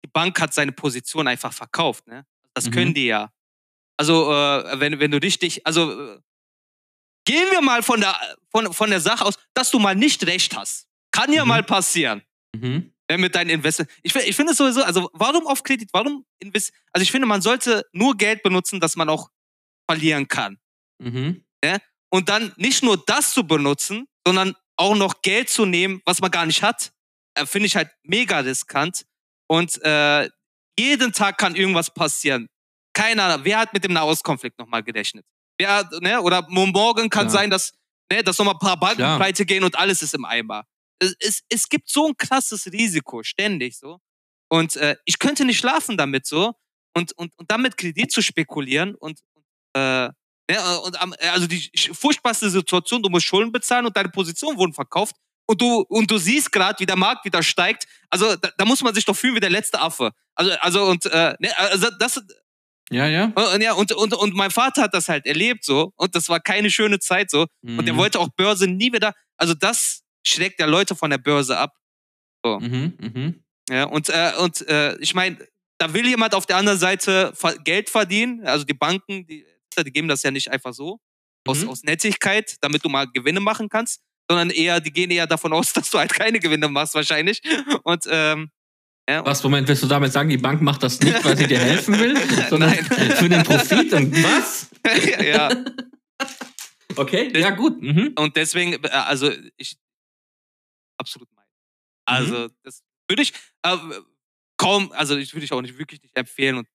die Bank hat seine Position einfach verkauft. Ne? Das Mhm. können die ja. Also äh, wenn, wenn du richtig, also äh, gehen wir mal von der, von, von der Sache aus, dass du mal nicht recht hast. Kann ja Mhm. mal passieren. Mhm. äh, mit deinen Investments. Ich, ich finde es sowieso, also warum auf Kredit? Warum invest? Also ich finde, man sollte nur Geld benutzen, das man auch verlieren kann. Mhm. Und dann nicht nur das zu benutzen, sondern auch noch Geld zu nehmen, was man gar nicht hat, äh, finde ich halt mega riskant. Und äh, jeden Tag kann irgendwas passieren. Keiner, wer hat mit dem Nahostkonflikt nochmal gerechnet? Wer, hat, ne? Oder morgen kann Klar. sein, dass, ne, dass nochmal ein paar Banken Klar. pleite gehen und alles ist im Eimer. Es, es, es gibt so ein krasses Risiko, ständig so. Und äh, ich könnte nicht schlafen damit so. Und, und, und damit Kredit zu spekulieren und, äh, ja, und am, also die furchtbarste Situation, du musst Schulden bezahlen und deine Positionen wurden verkauft und du, und du siehst gerade, wie der Markt wieder steigt. Also da, da muss man sich doch fühlen wie der letzte Affe. Also, also und äh, ne, also das Ja, ja. und, ja, und, und, und mein Vater hat das halt erlebt so und das war keine schöne Zeit so. Und der Mhm. wollte auch Börse nie wieder. Also das schreckt ja Leute von der Börse ab. Mhm. Mhm. Ja, und äh, und äh, ich meine, da will jemand auf der anderen Seite Geld verdienen. Also die Banken, die, die geben das ja nicht einfach so aus, Mhm. aus Nettigkeit, damit du mal Gewinne machen kannst, sondern eher, die gehen eher davon aus, dass du halt keine Gewinne machst wahrscheinlich. Und ähm, ja, Was, Moment, willst du damit sagen, die Bank macht das nicht, weil sie dir helfen will, sondern Nein. für den Profit? Und was? ja. Okay, ja gut. Mhm. Und deswegen, äh, also ich absolut mein. Also das würde ich äh, kaum, also ich würde ich auch nicht wirklich nicht empfehlen und.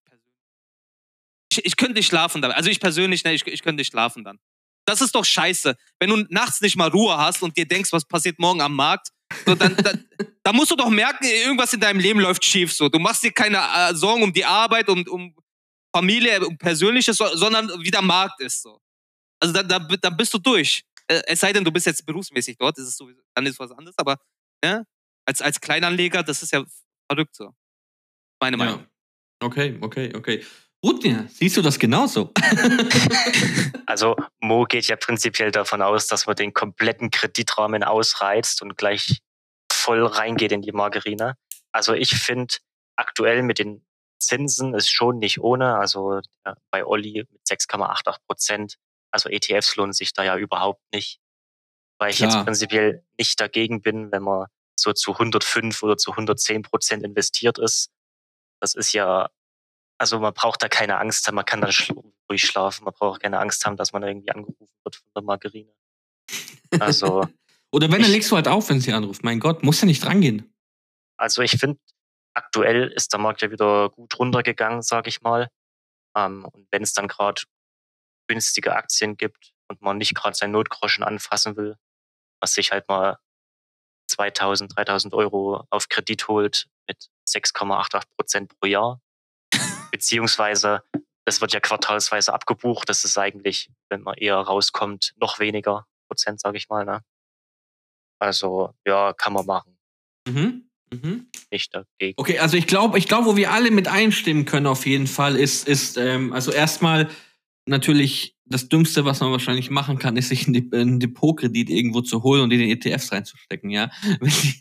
Ich, ich könnte nicht schlafen dann. Also ich persönlich, ne, ich, ich könnte nicht schlafen dann. Das ist doch scheiße. Wenn du nachts nicht mal Ruhe hast und dir denkst, was passiert morgen am Markt, so dann, dann, dann musst du doch merken, irgendwas in deinem Leben läuft schief. So, du machst dir keine äh, Sorgen um die Arbeit und um Familie, um Persönliches, so, sondern wie der Markt ist. So. Also da, da, da bist du durch. Äh, Es sei denn, du bist jetzt berufsmäßig dort, das ist sowieso, dann ist was anderes, aber ne, als, als Kleinanleger, das ist ja verrückt so. Meine Meinung. Ja. Okay, okay, okay. Rutger, siehst du das genauso? Also Mo geht ja prinzipiell davon aus, dass man den kompletten Kreditrahmen ausreizt und gleich voll reingeht in die Margarine. Also ich finde aktuell mit den Zinsen ist schon nicht ohne. Also bei Olli mit 6,88 Prozent. Also ETFs lohnen sich da ja überhaupt nicht. Weil ich Klar. jetzt prinzipiell nicht dagegen bin, wenn man so zu 105 oder zu 110 Prozent investiert ist. Das ist ja, also man braucht da keine Angst haben, man kann da schla- ruhig schlafen, man braucht keine Angst haben, dass man irgendwie angerufen wird von der Margarine. Also, Oder wenn, dann legst du halt auf, wenn sie anruft. Mein Gott, muss ja nicht rangehen. also ich finde, aktuell ist der Markt ja wieder gut runtergegangen, sage ich mal. Ähm, und wenn es dann gerade günstige Aktien gibt und man nicht gerade sein Notgroschen anfassen will, was sich halt mal 2000, 3000 Euro auf Kredit holt mit 6,88 Prozent pro Jahr, beziehungsweise das wird ja quartalsweise abgebucht. Das ist eigentlich, wenn man eher rauskommt, noch weniger Prozent, sage ich mal. Ne? Also ja, kann man machen, Mhm. Mhm. nicht dagegen. Okay, also ich glaube, ich glaube, wo wir alle mit einstimmen können auf jeden Fall, ist, ist ähm, also erstmal natürlich das Dümmste, was man wahrscheinlich machen kann, ist sich einen Dep- einen Depotkredit irgendwo zu holen und in den ETFs reinzustecken, ja. Wenn die,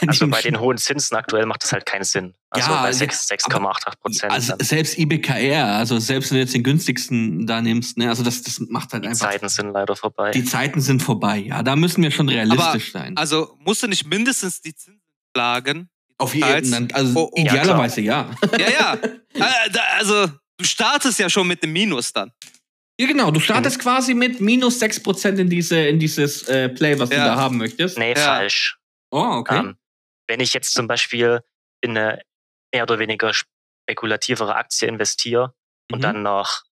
wenn Also die- bei den hohen Zinsen aktuell macht das halt keinen Sinn. Also Ja, bei ja, 6 6,88 Prozent. also selbst IBKR, also selbst wenn du jetzt den günstigsten da nimmst, ne, also das, das macht halt die einfach. Zeiten sind leider vorbei. Die Zeiten sind vorbei, ja. Da müssen wir schon realistisch sein. Also musst du nicht mindestens die Zinsen schlagen? auf jeden Fall. Also Oh, oh. idealerweise ja. Ja, ja. Äh, da- also du startest ja schon mit dem Minus dann. Ja, genau. Du startest quasi mit minus 6% in, diese, in dieses äh, Play, was du Ja. da haben möchtest. nee, Ja. falsch. Oh, okay. Ähm, wenn ich jetzt zum Beispiel in eine mehr oder weniger spekulativere Aktie investiere und Mhm. dann nach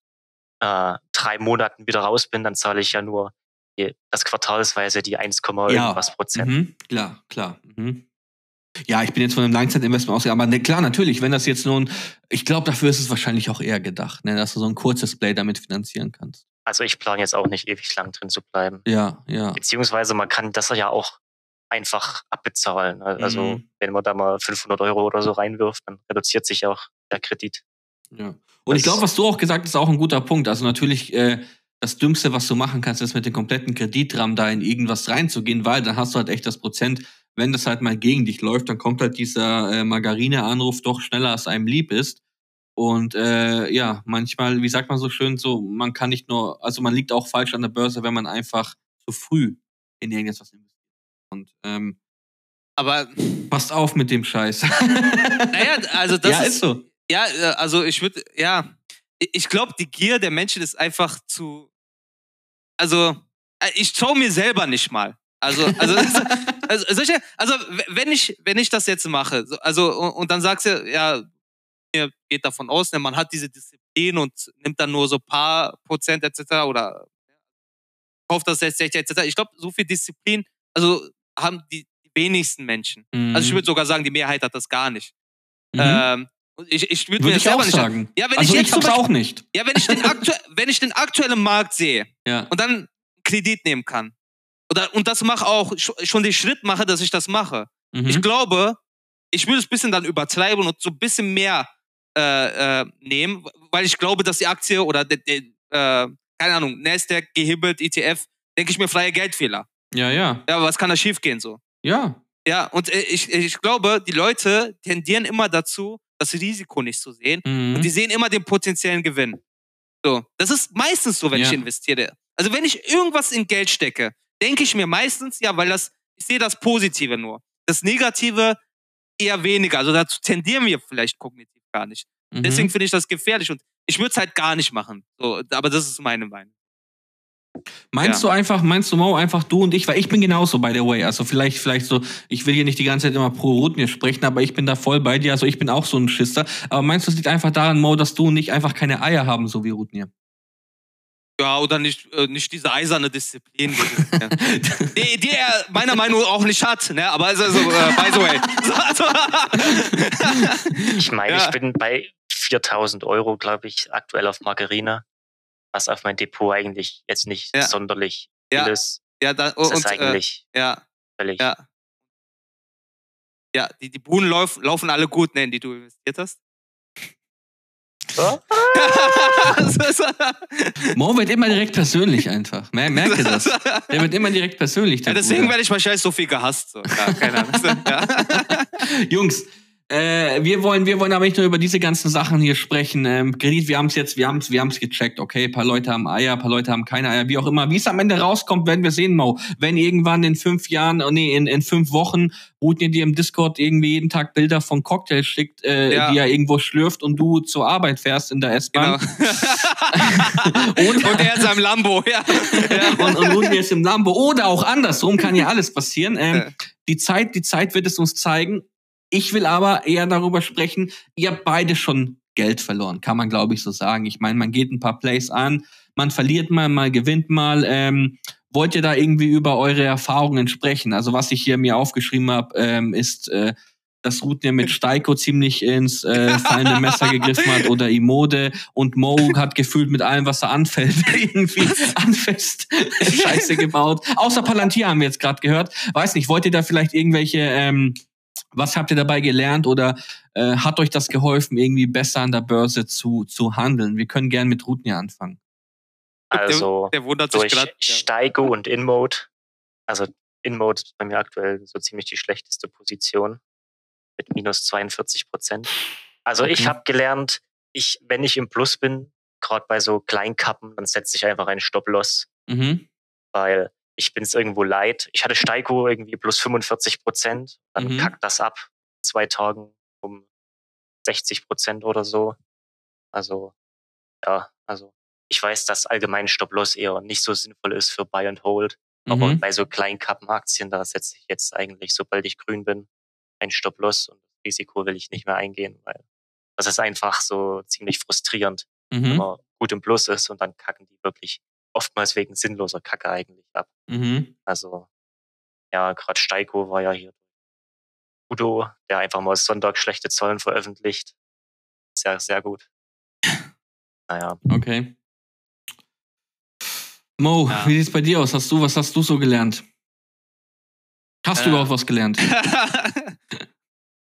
äh, drei Monaten wieder raus bin, dann zahle ich ja nur die, das quartalsweise die 1, irgendwas Prozent. Mhm. Klar, klar. Mhm. Ja, ich bin jetzt von einem Langzeitinvestment ausgegangen, aber ne, klar, natürlich, wenn das jetzt nun, ich glaube, dafür ist es wahrscheinlich auch eher gedacht, ne, dass du so ein kurzes Play damit finanzieren kannst. Also ich plane jetzt auch nicht ewig lang drin zu bleiben. Ja, ja. Beziehungsweise man kann das ja auch einfach abbezahlen. Also Mhm. wenn man da mal 500 Euro oder so reinwirft, dann reduziert sich auch der Kredit. Ja. Und ich Das- glaube, was du auch gesagt hast, ist auch ein guter Punkt. Also natürlich, äh, das Dümmste, was du machen kannst, ist mit dem kompletten Kreditrahmen da in irgendwas reinzugehen, weil dann hast du halt echt das Prozent, wenn das halt mal gegen dich läuft, dann kommt halt dieser äh, Margarine-Anruf doch schneller, als einem lieb ist. Und äh, ja, manchmal, wie sagt man so schön, so, man kann nicht nur, also man liegt auch falsch an der Börse, wenn man einfach zu früh in irgendetwas investiert. Und ähm, Aber passt auf mit dem Scheiß. naja, also das ja, ist, ist so. Ja, äh, also ich würde, ja, ich- glaube, die Gier der Menschen ist einfach zu, also äh, ich traue mir selber nicht mal. Also, also, also, solche, also wenn ich, wenn ich das jetzt mache, so, also und, dann sagst du, ja, geht davon aus, ne, man hat diese Disziplin und nimmt dann nur so paar Prozent etc. oder kauft das jetzt etc. Ich glaube, so viel Disziplin, also haben die, wenigsten Menschen. Also ich würde sogar sagen, die Mehrheit hat das gar nicht. Mhm. Ähm, ich, ich würde mir Würde das ich auch selber nicht sagen. Ja, wenn also ich ich, jetzt hab's Beispiel- auch nicht. ja, wenn ich den, aktu wenn ich den aktuellen Markt sehe Ja. und dann Kredit nehmen kann oder, und das mache auch, sch- schon den Schritt mache, dass ich das mache. Mhm. Ich glaube, ich würde es ein bisschen dann übertreiben und so ein bisschen mehr äh, äh, nehmen, weil ich glaube, dass die Aktie oder der, der, äh, keine Ahnung, Nasdaq, gehebelt, ETF, denke ich mir freie Geldfehler. ja, ja. Ja, was kann da schiefgehen so? Ja. Ja, und äh, ich, ich glaube, die Leute tendieren immer dazu, das Risiko nicht zu sehen Mhm. und die sehen immer den potenziellen Gewinn. So, das ist meistens so, wenn Ja. ich investiere. Also wenn ich irgendwas in Geld stecke, denke ich mir meistens, ja, weil das, ich sehe das Positive nur. Das Negative eher weniger. Also dazu tendieren wir vielleicht kognitiv gar nicht. Mhm. Deswegen finde ich das gefährlich und ich würde es halt gar nicht machen. So, aber das ist meine Meinung. Meinst Ja. du einfach, meinst du Mo, einfach du und ich, weil ich bin genauso, by the way. Also vielleicht, vielleicht so, ich will hier nicht die ganze Zeit immer pro Rotnier sprechen, aber ich bin da voll bei dir. Also ich bin auch so ein Schisser. Aber meinst du, es liegt einfach daran, Mo, dass du und ich einfach keine Eier haben, so wie Rotnier? Ja, oder nicht, äh, nicht diese eiserne Disziplin, die, ja. die, die er meiner Meinung nach auch nicht hat, ne? Aber also, also äh, by the way. So, also, Ich meine, Ja. ich bin bei 4000 Euro, glaube ich, aktuell auf Margarine, was auf mein Depot eigentlich jetzt nicht Ja. sonderlich Ja. viel ist. ja, da, Das und, ist äh, eigentlich ja, völlig. ja. Ja, die, die Buhnen lauf, laufen alle gut, ne, in die du investiert hast. Mo wird immer direkt persönlich einfach. Mer merkt ihr das? Der wird immer direkt persönlich. Ja, deswegen werde ich wahrscheinlich so viel gehasst. So. Ja, keine Ahnung. Ja. Jungs, äh, wir wollen, wir wollen aber nicht nur über diese ganzen Sachen hier sprechen. Ähm, Kredit, wir haben es jetzt, wir haben es, wir haben es gecheckt. Okay, ein paar Leute haben Eier, ein paar Leute haben keine Eier, wie auch immer. Wie es am Ende rauskommt, werden wir sehen, Mo. Wenn irgendwann in fünf Jahren, oh nee, in, in fünf Wochen, Rudnir dir im Discord irgendwie jeden Tag Bilder von Cocktails schickt, äh, Ja. die er irgendwo schlürft und du zur Arbeit fährst in der S-Bahn. Genau. und, und er in seinem Lambo, ja. ja. und, und Rudnir ist im Lambo. Oder auch andersrum kann ja alles passieren. Ähm, Ja. die Zeit, die Zeit wird es uns zeigen. Ich will aber eher darüber sprechen, ihr habt beide schon Geld verloren, kann man glaube ich so sagen. Ich meine, man geht ein paar Plays an, man verliert mal, mal gewinnt mal. Ähm, wollt ihr da irgendwie über eure Erfahrungen sprechen? Also was ich hier mir aufgeschrieben habe, ähm, ist, äh, dass Rudnir mit Steiko ziemlich ins äh, fallende Messer gegriffen hat oder Imode und Mo hat gefühlt mit allem, was er anfällt, irgendwie anfest Scheiße gebaut. Außer Palantir haben wir jetzt gerade gehört. Weiß nicht, wollt ihr da vielleicht irgendwelche, ähm, was habt ihr dabei gelernt oder äh, hat euch das geholfen, irgendwie besser an der Börse zu, zu handeln? Wir können gern mit Rudnir anfangen. Also Der wundert sich durch gerade. Ja. Steigo und InMode. Also InMode ist bei mir aktuell so ziemlich die schlechteste Position mit minus 42 Prozent. Also ich Okay. habe gelernt, ich, wenn ich im Plus bin, gerade bei so Kleinkappen, dann setze ich einfach einen Stop-Loss, Mhm. weil ich bin es irgendwo leid. Ich hatte Steigo irgendwie plus 45 Prozent, dann Mhm. kackt das ab, zwei Tagen um 60 Prozent oder so. Also, ja, also ich weiß, dass allgemein Stop-Loss eher nicht so sinnvoll ist für Buy and Hold. Aber Mhm. bei so Kleinkappenaktien, da setze ich jetzt eigentlich, sobald ich grün bin, ein Stop-Loss und das Risiko will ich nicht mehr eingehen, weil das ist einfach so ziemlich frustrierend, wenn Mhm. man gut im Plus ist und dann kacken die wirklich oftmals wegen sinnloser Kacke eigentlich ab. Mhm. Also, ja, gerade Steiko war ja hier Udo, der einfach mal Sonntag schlechte Zahlen veröffentlicht. Sehr, sehr gut. Naja, Okay. Mo, Ja. wie sieht's bei dir aus? Hast du, was hast du so gelernt? Hast du Äh. überhaupt was gelernt?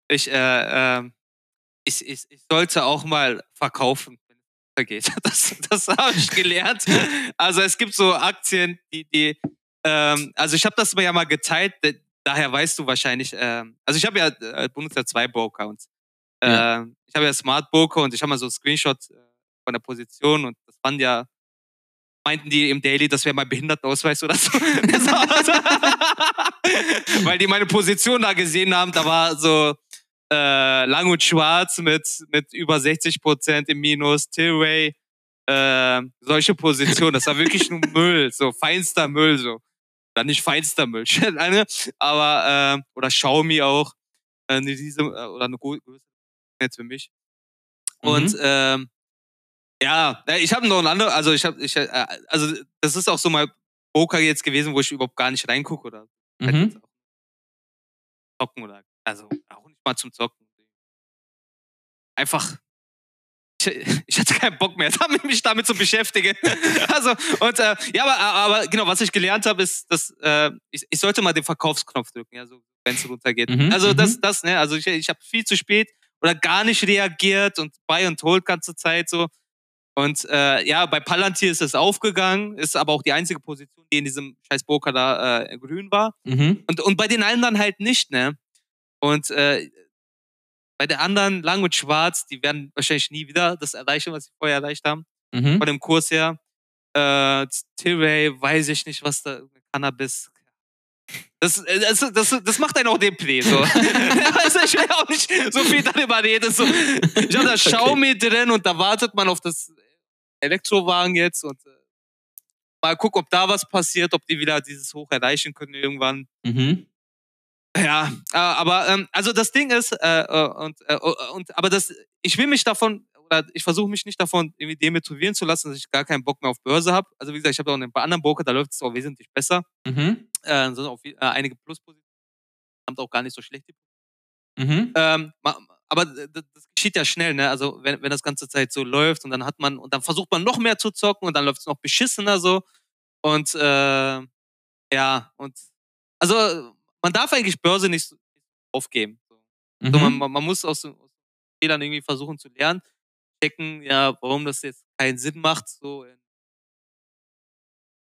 ich, äh, ähm, ich, ich, ich sollte auch mal verkaufen, vergeht. Das, das habe ich gelernt. Also es gibt so Aktien, die, die ähm, also ich habe das ja mal geteilt, da- daher weißt du wahrscheinlich, ähm, also ich habe ja, äh, benutze ja zwei Broker-Accounts. Ja. Ähm, ich habe ja Smart Broker und ich habe mal so einen Screenshot äh, von der Position und das waren ja, meinten die im Daily, das wäre mein Behindertenausweis oder so. Weil die meine Position da gesehen haben, da war so äh, lang und schwarz mit, mit über 60 Prozent im Minus, Tilray, äh, solche Positionen. Das war wirklich nur Müll, so feinster Müll, so. Dann nicht feinster Müll, ne? aber, äh, oder Xiaomi auch, äh, ne, diese, äh, oder eine gute jetzt für mich. Und Mhm. ähm, ja, ich habe noch ein anderes, also ich habe, ich, äh, also das ist auch so mal Poker jetzt gewesen, wo ich überhaupt gar nicht reingucke oder halt Mhm. auch zocken oder also mal zum Zocken. Einfach ich, hatte keinen Bock mehr, mich damit zu beschäftigen. also und äh, ja, aber, aber genau, was ich gelernt habe, ist, dass äh, ich, ich sollte mal den Verkaufsknopf drücken, ja, so wenn es runtergeht. Mhm, also mhm. das, das, ne, also ich, ich habe viel zu spät oder gar nicht reagiert und buy und hold ganze Zeit so. Und äh, ja, bei Palantir ist es aufgegangen, ist aber auch die einzige Position, die in diesem scheiß Poker da äh, grün war. Mhm. Und, und bei den anderen halt nicht, ne? Und äh, bei den anderen, lang und schwarz, die werden wahrscheinlich nie wieder das erreichen, was sie vorher erreicht haben, Mhm. von dem Kurs her. Äh, Tilray, weiß ich nicht, was da, Cannabis. Das, äh, das, das, das macht einen auch Depri, so. also ich will auch nicht so viel darüber reden. So. Ich habe da Xiaomi drin und da wartet man auf das Elektrowagen jetzt und äh, mal gucken, ob da was passiert, ob die wieder dieses Hoch erreichen können irgendwann. Mhm. Ja, äh, aber ähm, also das Ding ist, äh, äh, und, äh, und aber das, ich will mich davon oder ich versuche mich nicht davon irgendwie demotivieren zu lassen, dass ich gar keinen Bock mehr auf Börse habe. Also wie gesagt, ich habe auch ein paar anderen Broker, da läuft es auch wesentlich besser. Mhm. Äh, sind auch viel, äh, einige Pluspositionen, haben auch gar nicht so schlecht. Mhm. Ähm, aber d- d- das geschieht ja schnell, ne? Also wenn, wenn das ganze Zeit so läuft und dann hat man und dann versucht man noch mehr zu zocken und dann läuft es noch beschissener so und äh, ja und also man darf eigentlich Börse nicht aufgeben. So. So, man, Mhm. man, muss aus, den- aus Fehlern irgendwie versuchen zu lernen. checken, ja, warum das jetzt keinen Sinn macht, so in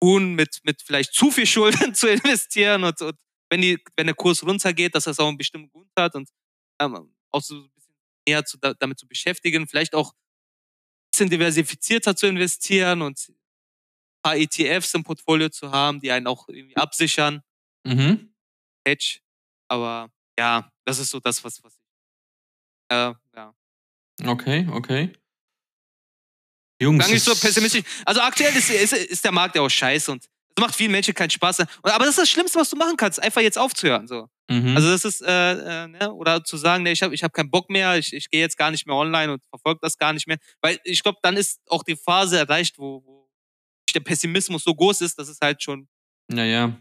Huhn mit, mit vielleicht zu viel Schulden zu investieren und, und wenn, die, wenn der Kurs runtergeht, dass das auch einen bestimmten Grund hat und ähm, auch so ein bisschen näher zu, damit zu beschäftigen, vielleicht auch ein bisschen diversifizierter zu investieren und ein paar ETFs im Portfolio zu haben, die einen auch irgendwie absichern. Mhm. Hedge. Aber ja, das ist so das, was, was ich. Äh, ja. Okay, okay. Jungs. Gar nicht so pessimistisch. Also aktuell ist, ist, ist der Markt ja auch scheiße und es macht vielen Menschen keinen Spaß. Und, aber das ist das Schlimmste, was du machen kannst, einfach jetzt aufzuhören. So. Mhm. Also das ist, äh, äh, ne? oder zu sagen, ne, ich habe ich hab keinen Bock mehr, ich, ich gehe jetzt gar nicht mehr online und verfolge das gar nicht mehr. Weil ich glaube, dann ist auch die Phase erreicht, wo, wo der Pessimismus so groß ist, dass es halt schon naja.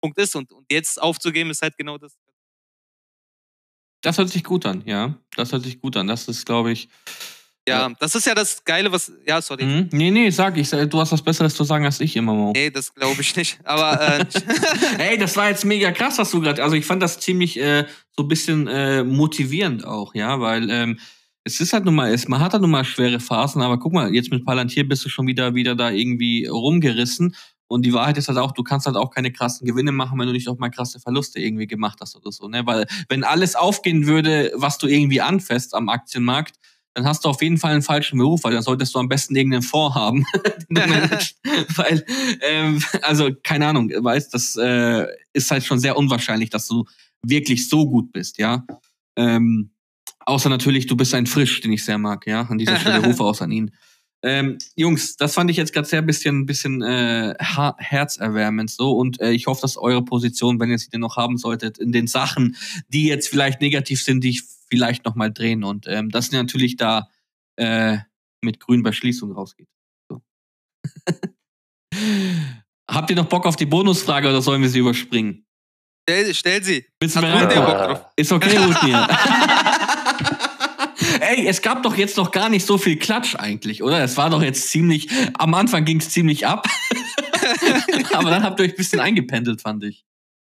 Punkt ist. Und, und jetzt aufzugeben, ist halt genau das. Das hört sich gut an, ja. Das hört sich gut an. Das ist, glaube ich. Ja, das ist ja das Geile, was. Ja, sorry. Mhm. Nee, nee, sag ich. Du hast was Besseres zu sagen als ich immer, Mo. Nee, das glaube ich nicht. Aber äh, Ey, das war jetzt mega krass, was du gerade. Also ich fand das ziemlich äh, so ein bisschen äh, motivierend auch, ja, weil ähm, es ist halt nun mal, es, man hat halt nun mal schwere Phasen, aber guck mal, jetzt mit Palantir bist du schon wieder wieder da irgendwie rumgerissen. Und die Wahrheit ist halt auch, du kannst halt auch keine krassen Gewinne machen, wenn du nicht auch mal krasse Verluste irgendwie gemacht hast oder so, ne? Weil wenn alles aufgehen würde, was du irgendwie anfasst am Aktienmarkt, dann hast du auf jeden Fall einen falschen Beruf, weil dann solltest du am besten irgendeinen Fonds haben, den du managst. weil, ähm, also keine Ahnung, weißt, das äh, ist halt schon sehr unwahrscheinlich, dass du wirklich so gut bist, ja. Ähm, außer natürlich, du bist ein Frisch, den ich sehr mag, ja. An dieser Stelle rufe aus an ihn. Ähm, Jungs, das fand ich jetzt gerade sehr bisschen, bisschen äh, herzerwärmend so und äh, ich hoffe, dass eure Position, wenn ihr sie denn noch haben solltet, in den Sachen, die jetzt vielleicht negativ sind, die ich vielleicht noch mal drehen und ähm, dass ihr natürlich da äh, mit grün bei Schließung rausgeht. So. Habt ihr noch Bock auf die Bonusfrage oder sollen wir sie überspringen? stell, stell sie. Bist du bereit? Ist okay, Rutmir. Ey, es gab doch jetzt noch gar nicht so viel Klatsch eigentlich, oder? Es war doch jetzt ziemlich, am Anfang ging es ziemlich ab. Aber dann habt ihr euch ein bisschen eingependelt, fand ich.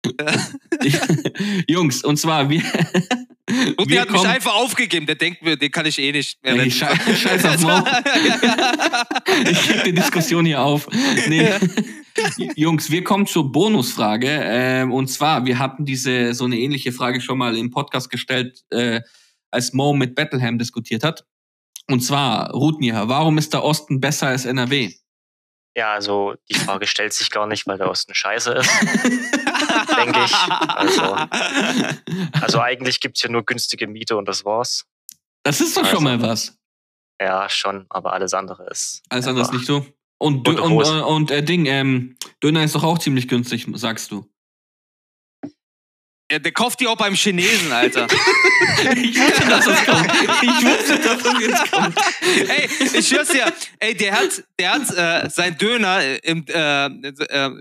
Jungs, und zwar, wir, Und der hat mich kommen- einfach aufgegeben. Der denkt mir, den kann ich eh nicht mehr retten. schei- scheiß auf Mo. ich krieg die Diskussion hier auf. Nee. Jungs, wir kommen zur Bonusfrage. Ähm, und zwar, wir hatten diese so eine ähnliche Frage schon mal im Podcast gestellt, äh, als Mo mit Bethlehem diskutiert hat. Und zwar, Rutnier, warum ist der Osten besser als NRW? Ja, also die Frage stellt sich gar nicht, weil der Osten scheiße ist. Denke ich. Also, also eigentlich gibt's hier nur günstige Miete und das war's. Das ist doch schon mal was. Ja, schon, aber alles andere ist. Alles andere ist nicht so. Und, Und und, und, und äh, Ding, ähm, Döner ist doch auch ziemlich günstig, sagst du. Ja, der kauft die auch beim Chinesen, Alter. Ich wusste, dass das kommt. Ich wusste, dass das jetzt kommt. ey, ich schwör's dir, ey, der hat, der hat äh, sein Döner äh, im, äh, äh,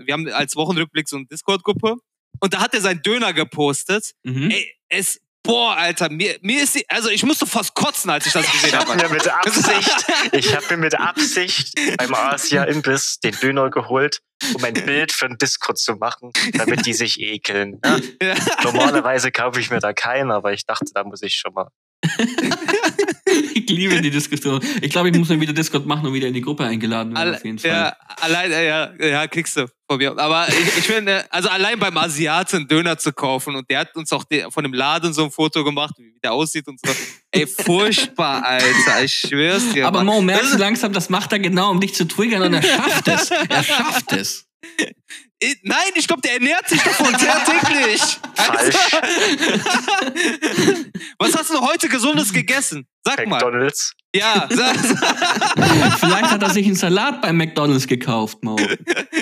wir haben als Wochenrückblick so eine Discord-Gruppe und da hat er sein Döner gepostet. Mhm. Ey, es, boah, Alter, mir, mir ist die, also ich musste fast kotzen, als ich das gesehen Ich habe habe. mir mit Absicht, ich habe mir mit Absicht beim Asia-Imbiss den Döner geholt, um ein Bild für einen Discord zu machen, damit die sich ekeln. Ne? Ja. Normalerweise kaufe ich mir da keinen, aber ich dachte, da muss ich schon mal. Ich liebe die Diskussion. Ich glaube, ich muss mir wieder Discord machen und wieder in die Gruppe eingeladen werden, Alle, auf jeden Fall. ja, allein, ja, ja, kriegst du von mir. Aber ich, ich finde, also allein beim Asiaten Döner zu kaufen und der hat uns auch von dem Laden so ein Foto gemacht, wie der aussieht und so. Ey, furchtbar, Alter. Ich schwör's dir. Aber. Mo, merkst du langsam, das macht er genau, um dich zu triggern und er schafft es. Er schafft es. Äh, Nein, ich glaube, der ernährt sich davon sehr täglich. Falsch. Was hast du heute Gesundes gegessen? Sag mal. McDonalds. Ja, sag, Vielleicht hat er sich einen Salat bei McDonalds gekauft, Mo.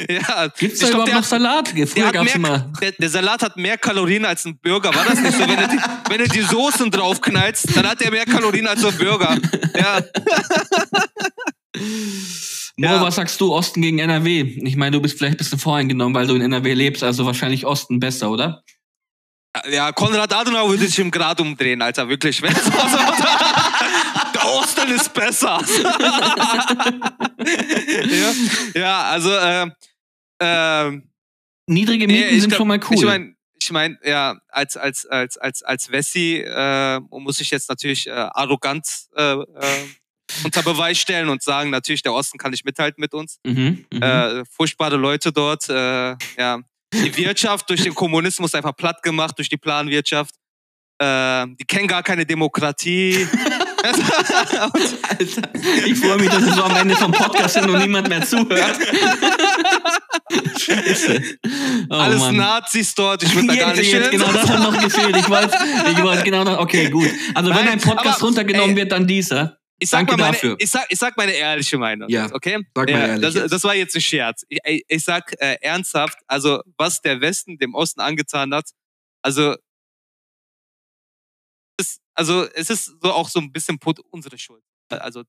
ja. Gibt's Ich da glaub, überhaupt der noch hat- Salat? Früher gab's mehr, immer. der, der Salat hat mehr Kalorien als ein Burger. War das nicht so? Wenn du die, wenn du die Soßen draufknallst, dann hat der mehr Kalorien als so ein Burger. Ja. Mo, Ja. was sagst du, Osten gegen NRW? Ich meine, du bist vielleicht ein bisschen voreingenommen, weil du in NRW lebst, also wahrscheinlich Osten besser, oder? Ja, Konrad Adenauer würde sich im Grad umdrehen, Alter, wirklich. Der Osten ist besser. ja, ja, also, äh, ähm, Niedrige Mieten Nee, sind glaub- schon mal cool. Ich meine, ich mein, ja, als, als, als, als, als Wessi äh, muss ich jetzt natürlich äh, arrogant äh, äh, unter Beweis stellen und sagen, natürlich, der Osten kann nicht mithalten mit uns. Mhm, mhm. Äh, furchtbare Leute dort. Äh, ja. Die Wirtschaft durch den Kommunismus einfach platt gemacht, durch die Planwirtschaft. Äh, die kennen gar keine Demokratie. Alter, ich freue mich, dass wir so am Ende vom Podcast sind und niemand mehr zuhört. Scheiße. Oh, Alles Mann. Nazis dort, ich würde da gar nicht jetzt, hin. genau das hat noch gefehlt. Ich wollte, ich wollte genau das. Okay, gut. Also wenn Nein, ein Podcast aber, runtergenommen ey, wird, dann dieser. Ich sag, Danke mal meine, dafür. ich, sag, ich sag meine ehrliche Meinung. Ja, okay? sag mal ja, das, das war jetzt ein Scherz. Ich, ich, sag äh, ernsthaft, also was der Westen dem Osten angetan hat, also es, also es ist so auch so ein bisschen unsere Schuld. Also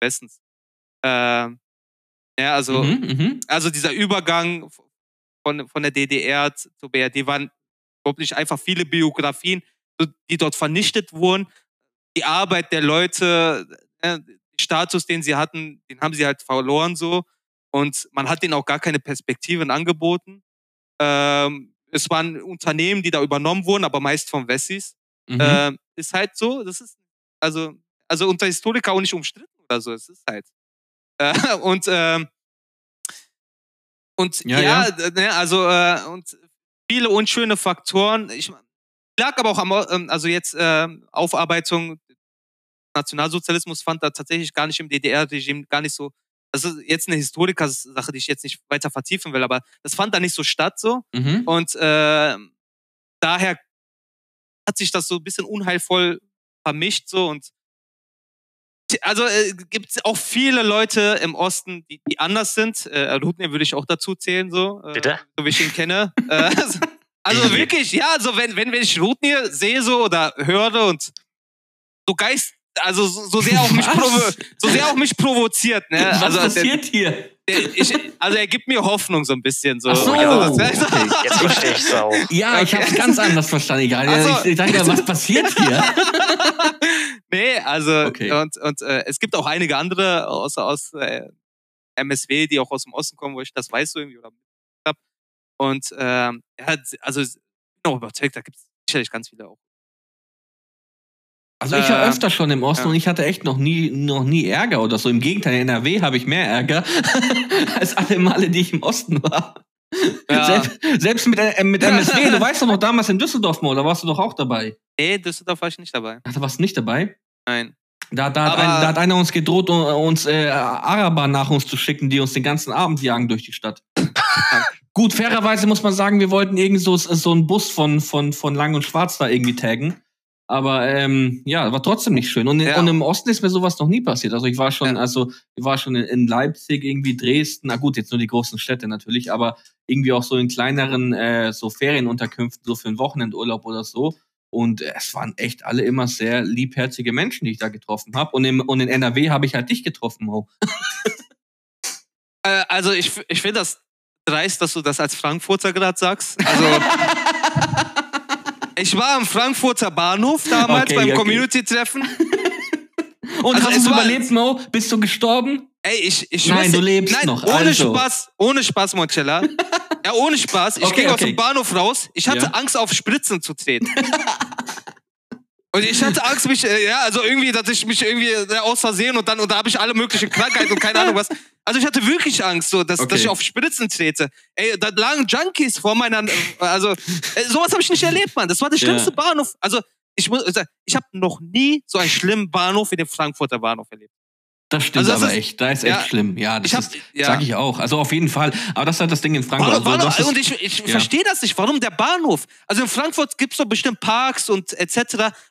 Westens. Ähm, ja, also Mhm, mhm. also dieser Übergang von, von der DDR zur BRD waren wirklich einfach viele Biografien, die dort vernichtet wurden. Die Arbeit der Leute, äh, den Status, den sie hatten, den haben sie halt verloren so. Und man hat denen auch gar keine Perspektiven angeboten. Ähm, es waren Unternehmen, die da übernommen wurden, aber meist von Wessis. Mhm. Ähm, ist halt so, das ist, also, also unter Historiker auch nicht umstritten oder so, es ist halt. Äh, und, ähm, und Ja, ja, ja. äh, ne, also, äh, und viele unschöne Faktoren. Ich lag aber auch am, ähm, also jetzt ähm, Aufarbeitung Nationalsozialismus fand da tatsächlich gar nicht im DDR-Regime gar nicht so. Das ist jetzt eine Historiker-Sache, die ich jetzt nicht weiter vertiefen will, aber das fand da nicht so statt so. Mhm. Und äh, daher hat sich das so ein bisschen unheilvoll vermischt so und also äh, gibt es auch viele Leute im Osten, die, die anders sind. Äh, Rudnir würde ich auch dazu zählen, so, äh, Bitte? so wie ich ihn kenne. äh, also Wie? wirklich, ja, also wenn, wenn, wenn ich Rudnir sehe so oder höre und so Geist, also so, so sehr auch mich so sehr auch mich provoziert, ne? Was also, der, passiert hier? der, ich, also er gibt mir Hoffnung so ein bisschen so. Ach so. Also, das- Okay. Jetzt verstehe ich es auch. Ja, ich Okay. habe es ganz anders verstanden. Egal. So. Ich, ich dachte, ja, was passiert hier? nee, also Okay. und, und äh, es gibt auch einige andere aus, aus äh, MSW, die auch aus dem Osten kommen, wo ich das weiß so irgendwie oder hab. Und ähm, ja, also ich bin auch überzeugt, da gibt es sicherlich ganz viele auch. Also ich war Äh, öfter schon im Osten ja. und ich hatte echt noch nie, noch nie Ärger oder so. Im Gegenteil, in NRW habe ich mehr Ärger als alle Male, die ich im Osten war. Ja. Selbst, selbst mit, äh, mit MSW, du weißt doch noch damals in Düsseldorf mal, da warst du doch auch dabei. Nee, Düsseldorf war ich nicht dabei. Ach, da warst du nicht dabei? Nein. Da, da, hat, ein, da hat einer uns gedroht, uns äh, Araber nach uns zu schicken, die uns den ganzen Abend jagen durch die Stadt. Gut, fairerweise muss man sagen, wir wollten irgend so, so einen Bus von, von, von Lang und Schwarz da irgendwie taggen. Aber ähm, ja, war trotzdem nicht schön. Und, in, Ja. und im Osten ist mir sowas noch nie passiert. Also ich war schon, Ja. also ich war schon in, in Leipzig, irgendwie Dresden, na gut, jetzt nur die großen Städte natürlich, aber irgendwie auch so in kleineren äh, so Ferienunterkünften, so für einen Wochenendurlaub oder so. Und es waren echt alle immer sehr liebherzige Menschen, die ich da getroffen habe. Und, im, und in NRW habe ich halt dich getroffen, Mo. Äh, also ich, ich finde das dreist, dass du das als Frankfurter gerade sagst. Also ich war am Frankfurter Bahnhof damals Okay, beim okay. Community-Treffen. Und Also hast du überlebt, Mo? Bist du gestorben? Ey, ich, ich Nein, schwör's du lebst nein, noch, Ohne also. Spaß, ohne Spaß, Moncella. Ja, ohne Spaß. Ich Okay, ging aus okay. dem Bahnhof raus. Ich hatte Ja. Angst, auf Spritzen zu treten. Und ich hatte Angst, mich, äh, ja, also irgendwie, dass ich mich irgendwie äh, aus Versehen und dann, und da habe ich alle möglichen Krankheiten und keine Ahnung was. Also ich hatte wirklich Angst, so, dass, Okay. dass ich auf Spritzen trete. Ey, da lagen Junkies vor meiner, also, äh, sowas habe ich nicht erlebt, Mann. Das war der schlimmste Ja. Bahnhof. Also, ich muss sagen, ich habe noch nie so einen schlimmen Bahnhof wie den Frankfurter Bahnhof erlebt. Das stimmt Also das aber ist- echt. Da ist echt ja, schlimm. Ja, das Ich hab, ist, ja. sag ich auch. Also auf jeden Fall. Aber das ist halt das Ding in Frankfurt. Warum, Also, warum, und ich, ich ja. verstehe das nicht. Warum der Bahnhof? Also in Frankfurt gibt es doch bestimmt Parks und etc.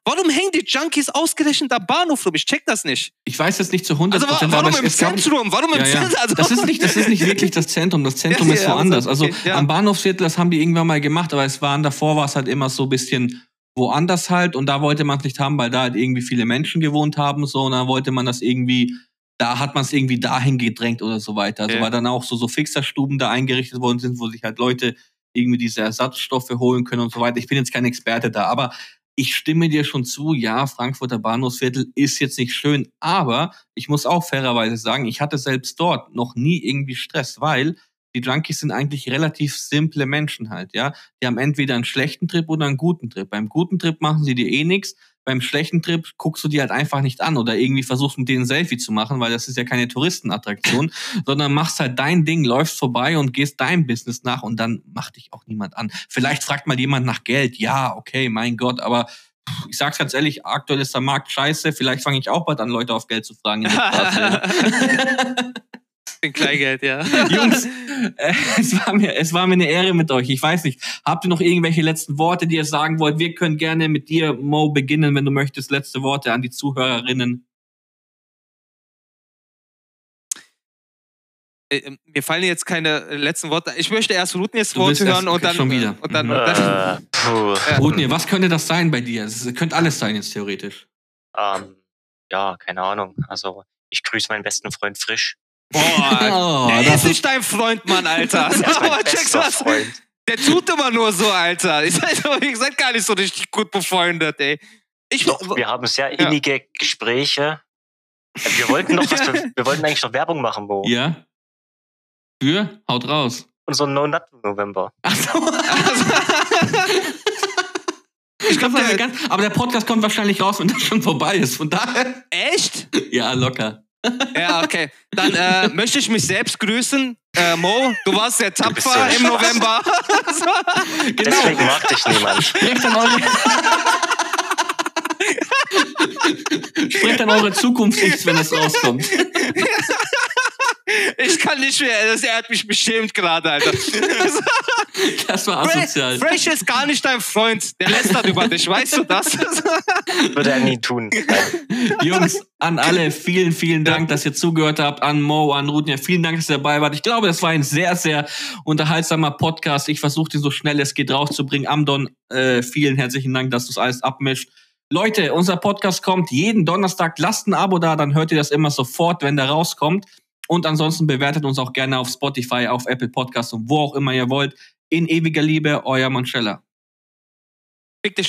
Warum hängen die Junkies ausgerechnet am Bahnhof rum? Ich check das nicht. ich weiß jetzt nicht zu 100 Also wa Prozent, warum aber im Zentrum? Warum im. Zentrum? Also, Das ist nicht, das ist nicht wirklich das Zentrum. Das Zentrum ist woanders. also, Also okay, am Bahnhofsviertel, das haben die irgendwann mal gemacht, aber es waren davor war es halt immer so ein bisschen woanders halt und da wollte man es nicht haben, weil da halt irgendwie viele Menschen gewohnt haben so und dann wollte man das irgendwie da hat man es irgendwie dahin gedrängt oder so weiter. Also Okay. weil dann auch so so Fixerstuben da eingerichtet worden sind, wo sich halt Leute irgendwie diese Ersatzstoffe holen können und so weiter. Ich bin jetzt kein Experte da, aber ich stimme dir schon zu, ja, Frankfurter Bahnhofsviertel ist jetzt nicht schön, aber ich muss auch fairerweise sagen, ich hatte selbst dort noch nie irgendwie Stress, weil die Junkies sind eigentlich relativ simple Menschen halt, ja. Die haben entweder einen schlechten Trip oder einen guten Trip. Beim guten Trip machen sie dir eh nix. Beim schlechten Trip guckst du die halt einfach nicht an oder irgendwie versuchst mit denen ein Selfie zu machen, weil das ist ja keine Touristenattraktion, sondern machst halt dein Ding, läufst vorbei und gehst deinem Business nach und dann macht dich auch niemand an. Vielleicht fragt mal jemand nach Geld. Ja, okay, mein Gott, aber ich sag's ganz ehrlich, aktuell ist der Markt scheiße. Vielleicht fange ich auch bald an, Leute auf Geld zu fragen. Den Kleingeld, ja. Jungs, äh, es, war mir, es war mir eine Ehre mit euch. Ich weiß nicht, habt ihr noch irgendwelche letzten Worte, die ihr sagen wollt? Wir können gerne mit dir, Mo, beginnen, wenn du möchtest. Letzte Worte an die Zuhörerinnen. Äh, ähm, mir fallen jetzt keine letzten Worte. Ich möchte erst Rutniers Worte hören und dann, schon wieder. und dann, Mhm. und dann Äh. Rudnir, was könnte das sein bei dir? Es könnte alles sein jetzt theoretisch. Ähm, ja, keine Ahnung. Also ich grüße meinen besten Freund Frisch. Boah, Oh, der das ist nicht dein Freund, Mann, Alter. Er ist mein Aber checkst? Freund. Der tut immer nur so, Alter. Ihr seid, ihr seid gar nicht so richtig gut befreundet, ey. Ich, Doch, wir haben sehr innige Gespräche. Äh, Wir wollten noch was, wir, wollten eigentlich noch Werbung machen, Mo. Ja? Für? Haut raus. Unser No Nut November. Ach so. ich glaube, ganz, aber der Podcast kommt wahrscheinlich raus, wenn das schon vorbei ist. Von daher. echt? Ja, locker. Ja, okay. Dann äh, möchte ich mich selbst grüßen. Äh, Mo, du warst sehr tapfer im November. Deswegen mag dich niemand. Sprecht an eure. Sprecht an eure Zukunft nicht, wenn es rauskommt. ich kann nicht mehr. Das, er hat mich beschämt gerade, Alter. Das war asozial. Fresh ist gar nicht dein Freund. Der lästert über dich, weißt du das? Würde er nie tun. Jungs, an alle, vielen, vielen Dank, dass ihr zugehört habt. An Mo, an Rudnir, vielen Dank, dass ihr dabei wart. Ich glaube, das war ein sehr, sehr unterhaltsamer Podcast. Ich versuche den so schnell es geht rauszubringen. Amdon, äh, vielen herzlichen Dank, dass du es alles abmischt. Leute, unser Podcast kommt jeden Donnerstag. Lasst ein Abo da, dann hört ihr das immer sofort, wenn der rauskommt. Und ansonsten bewertet uns auch gerne auf Spotify, auf Apple Podcasts und wo auch immer ihr wollt. In ewiger Liebe, euer Manchella.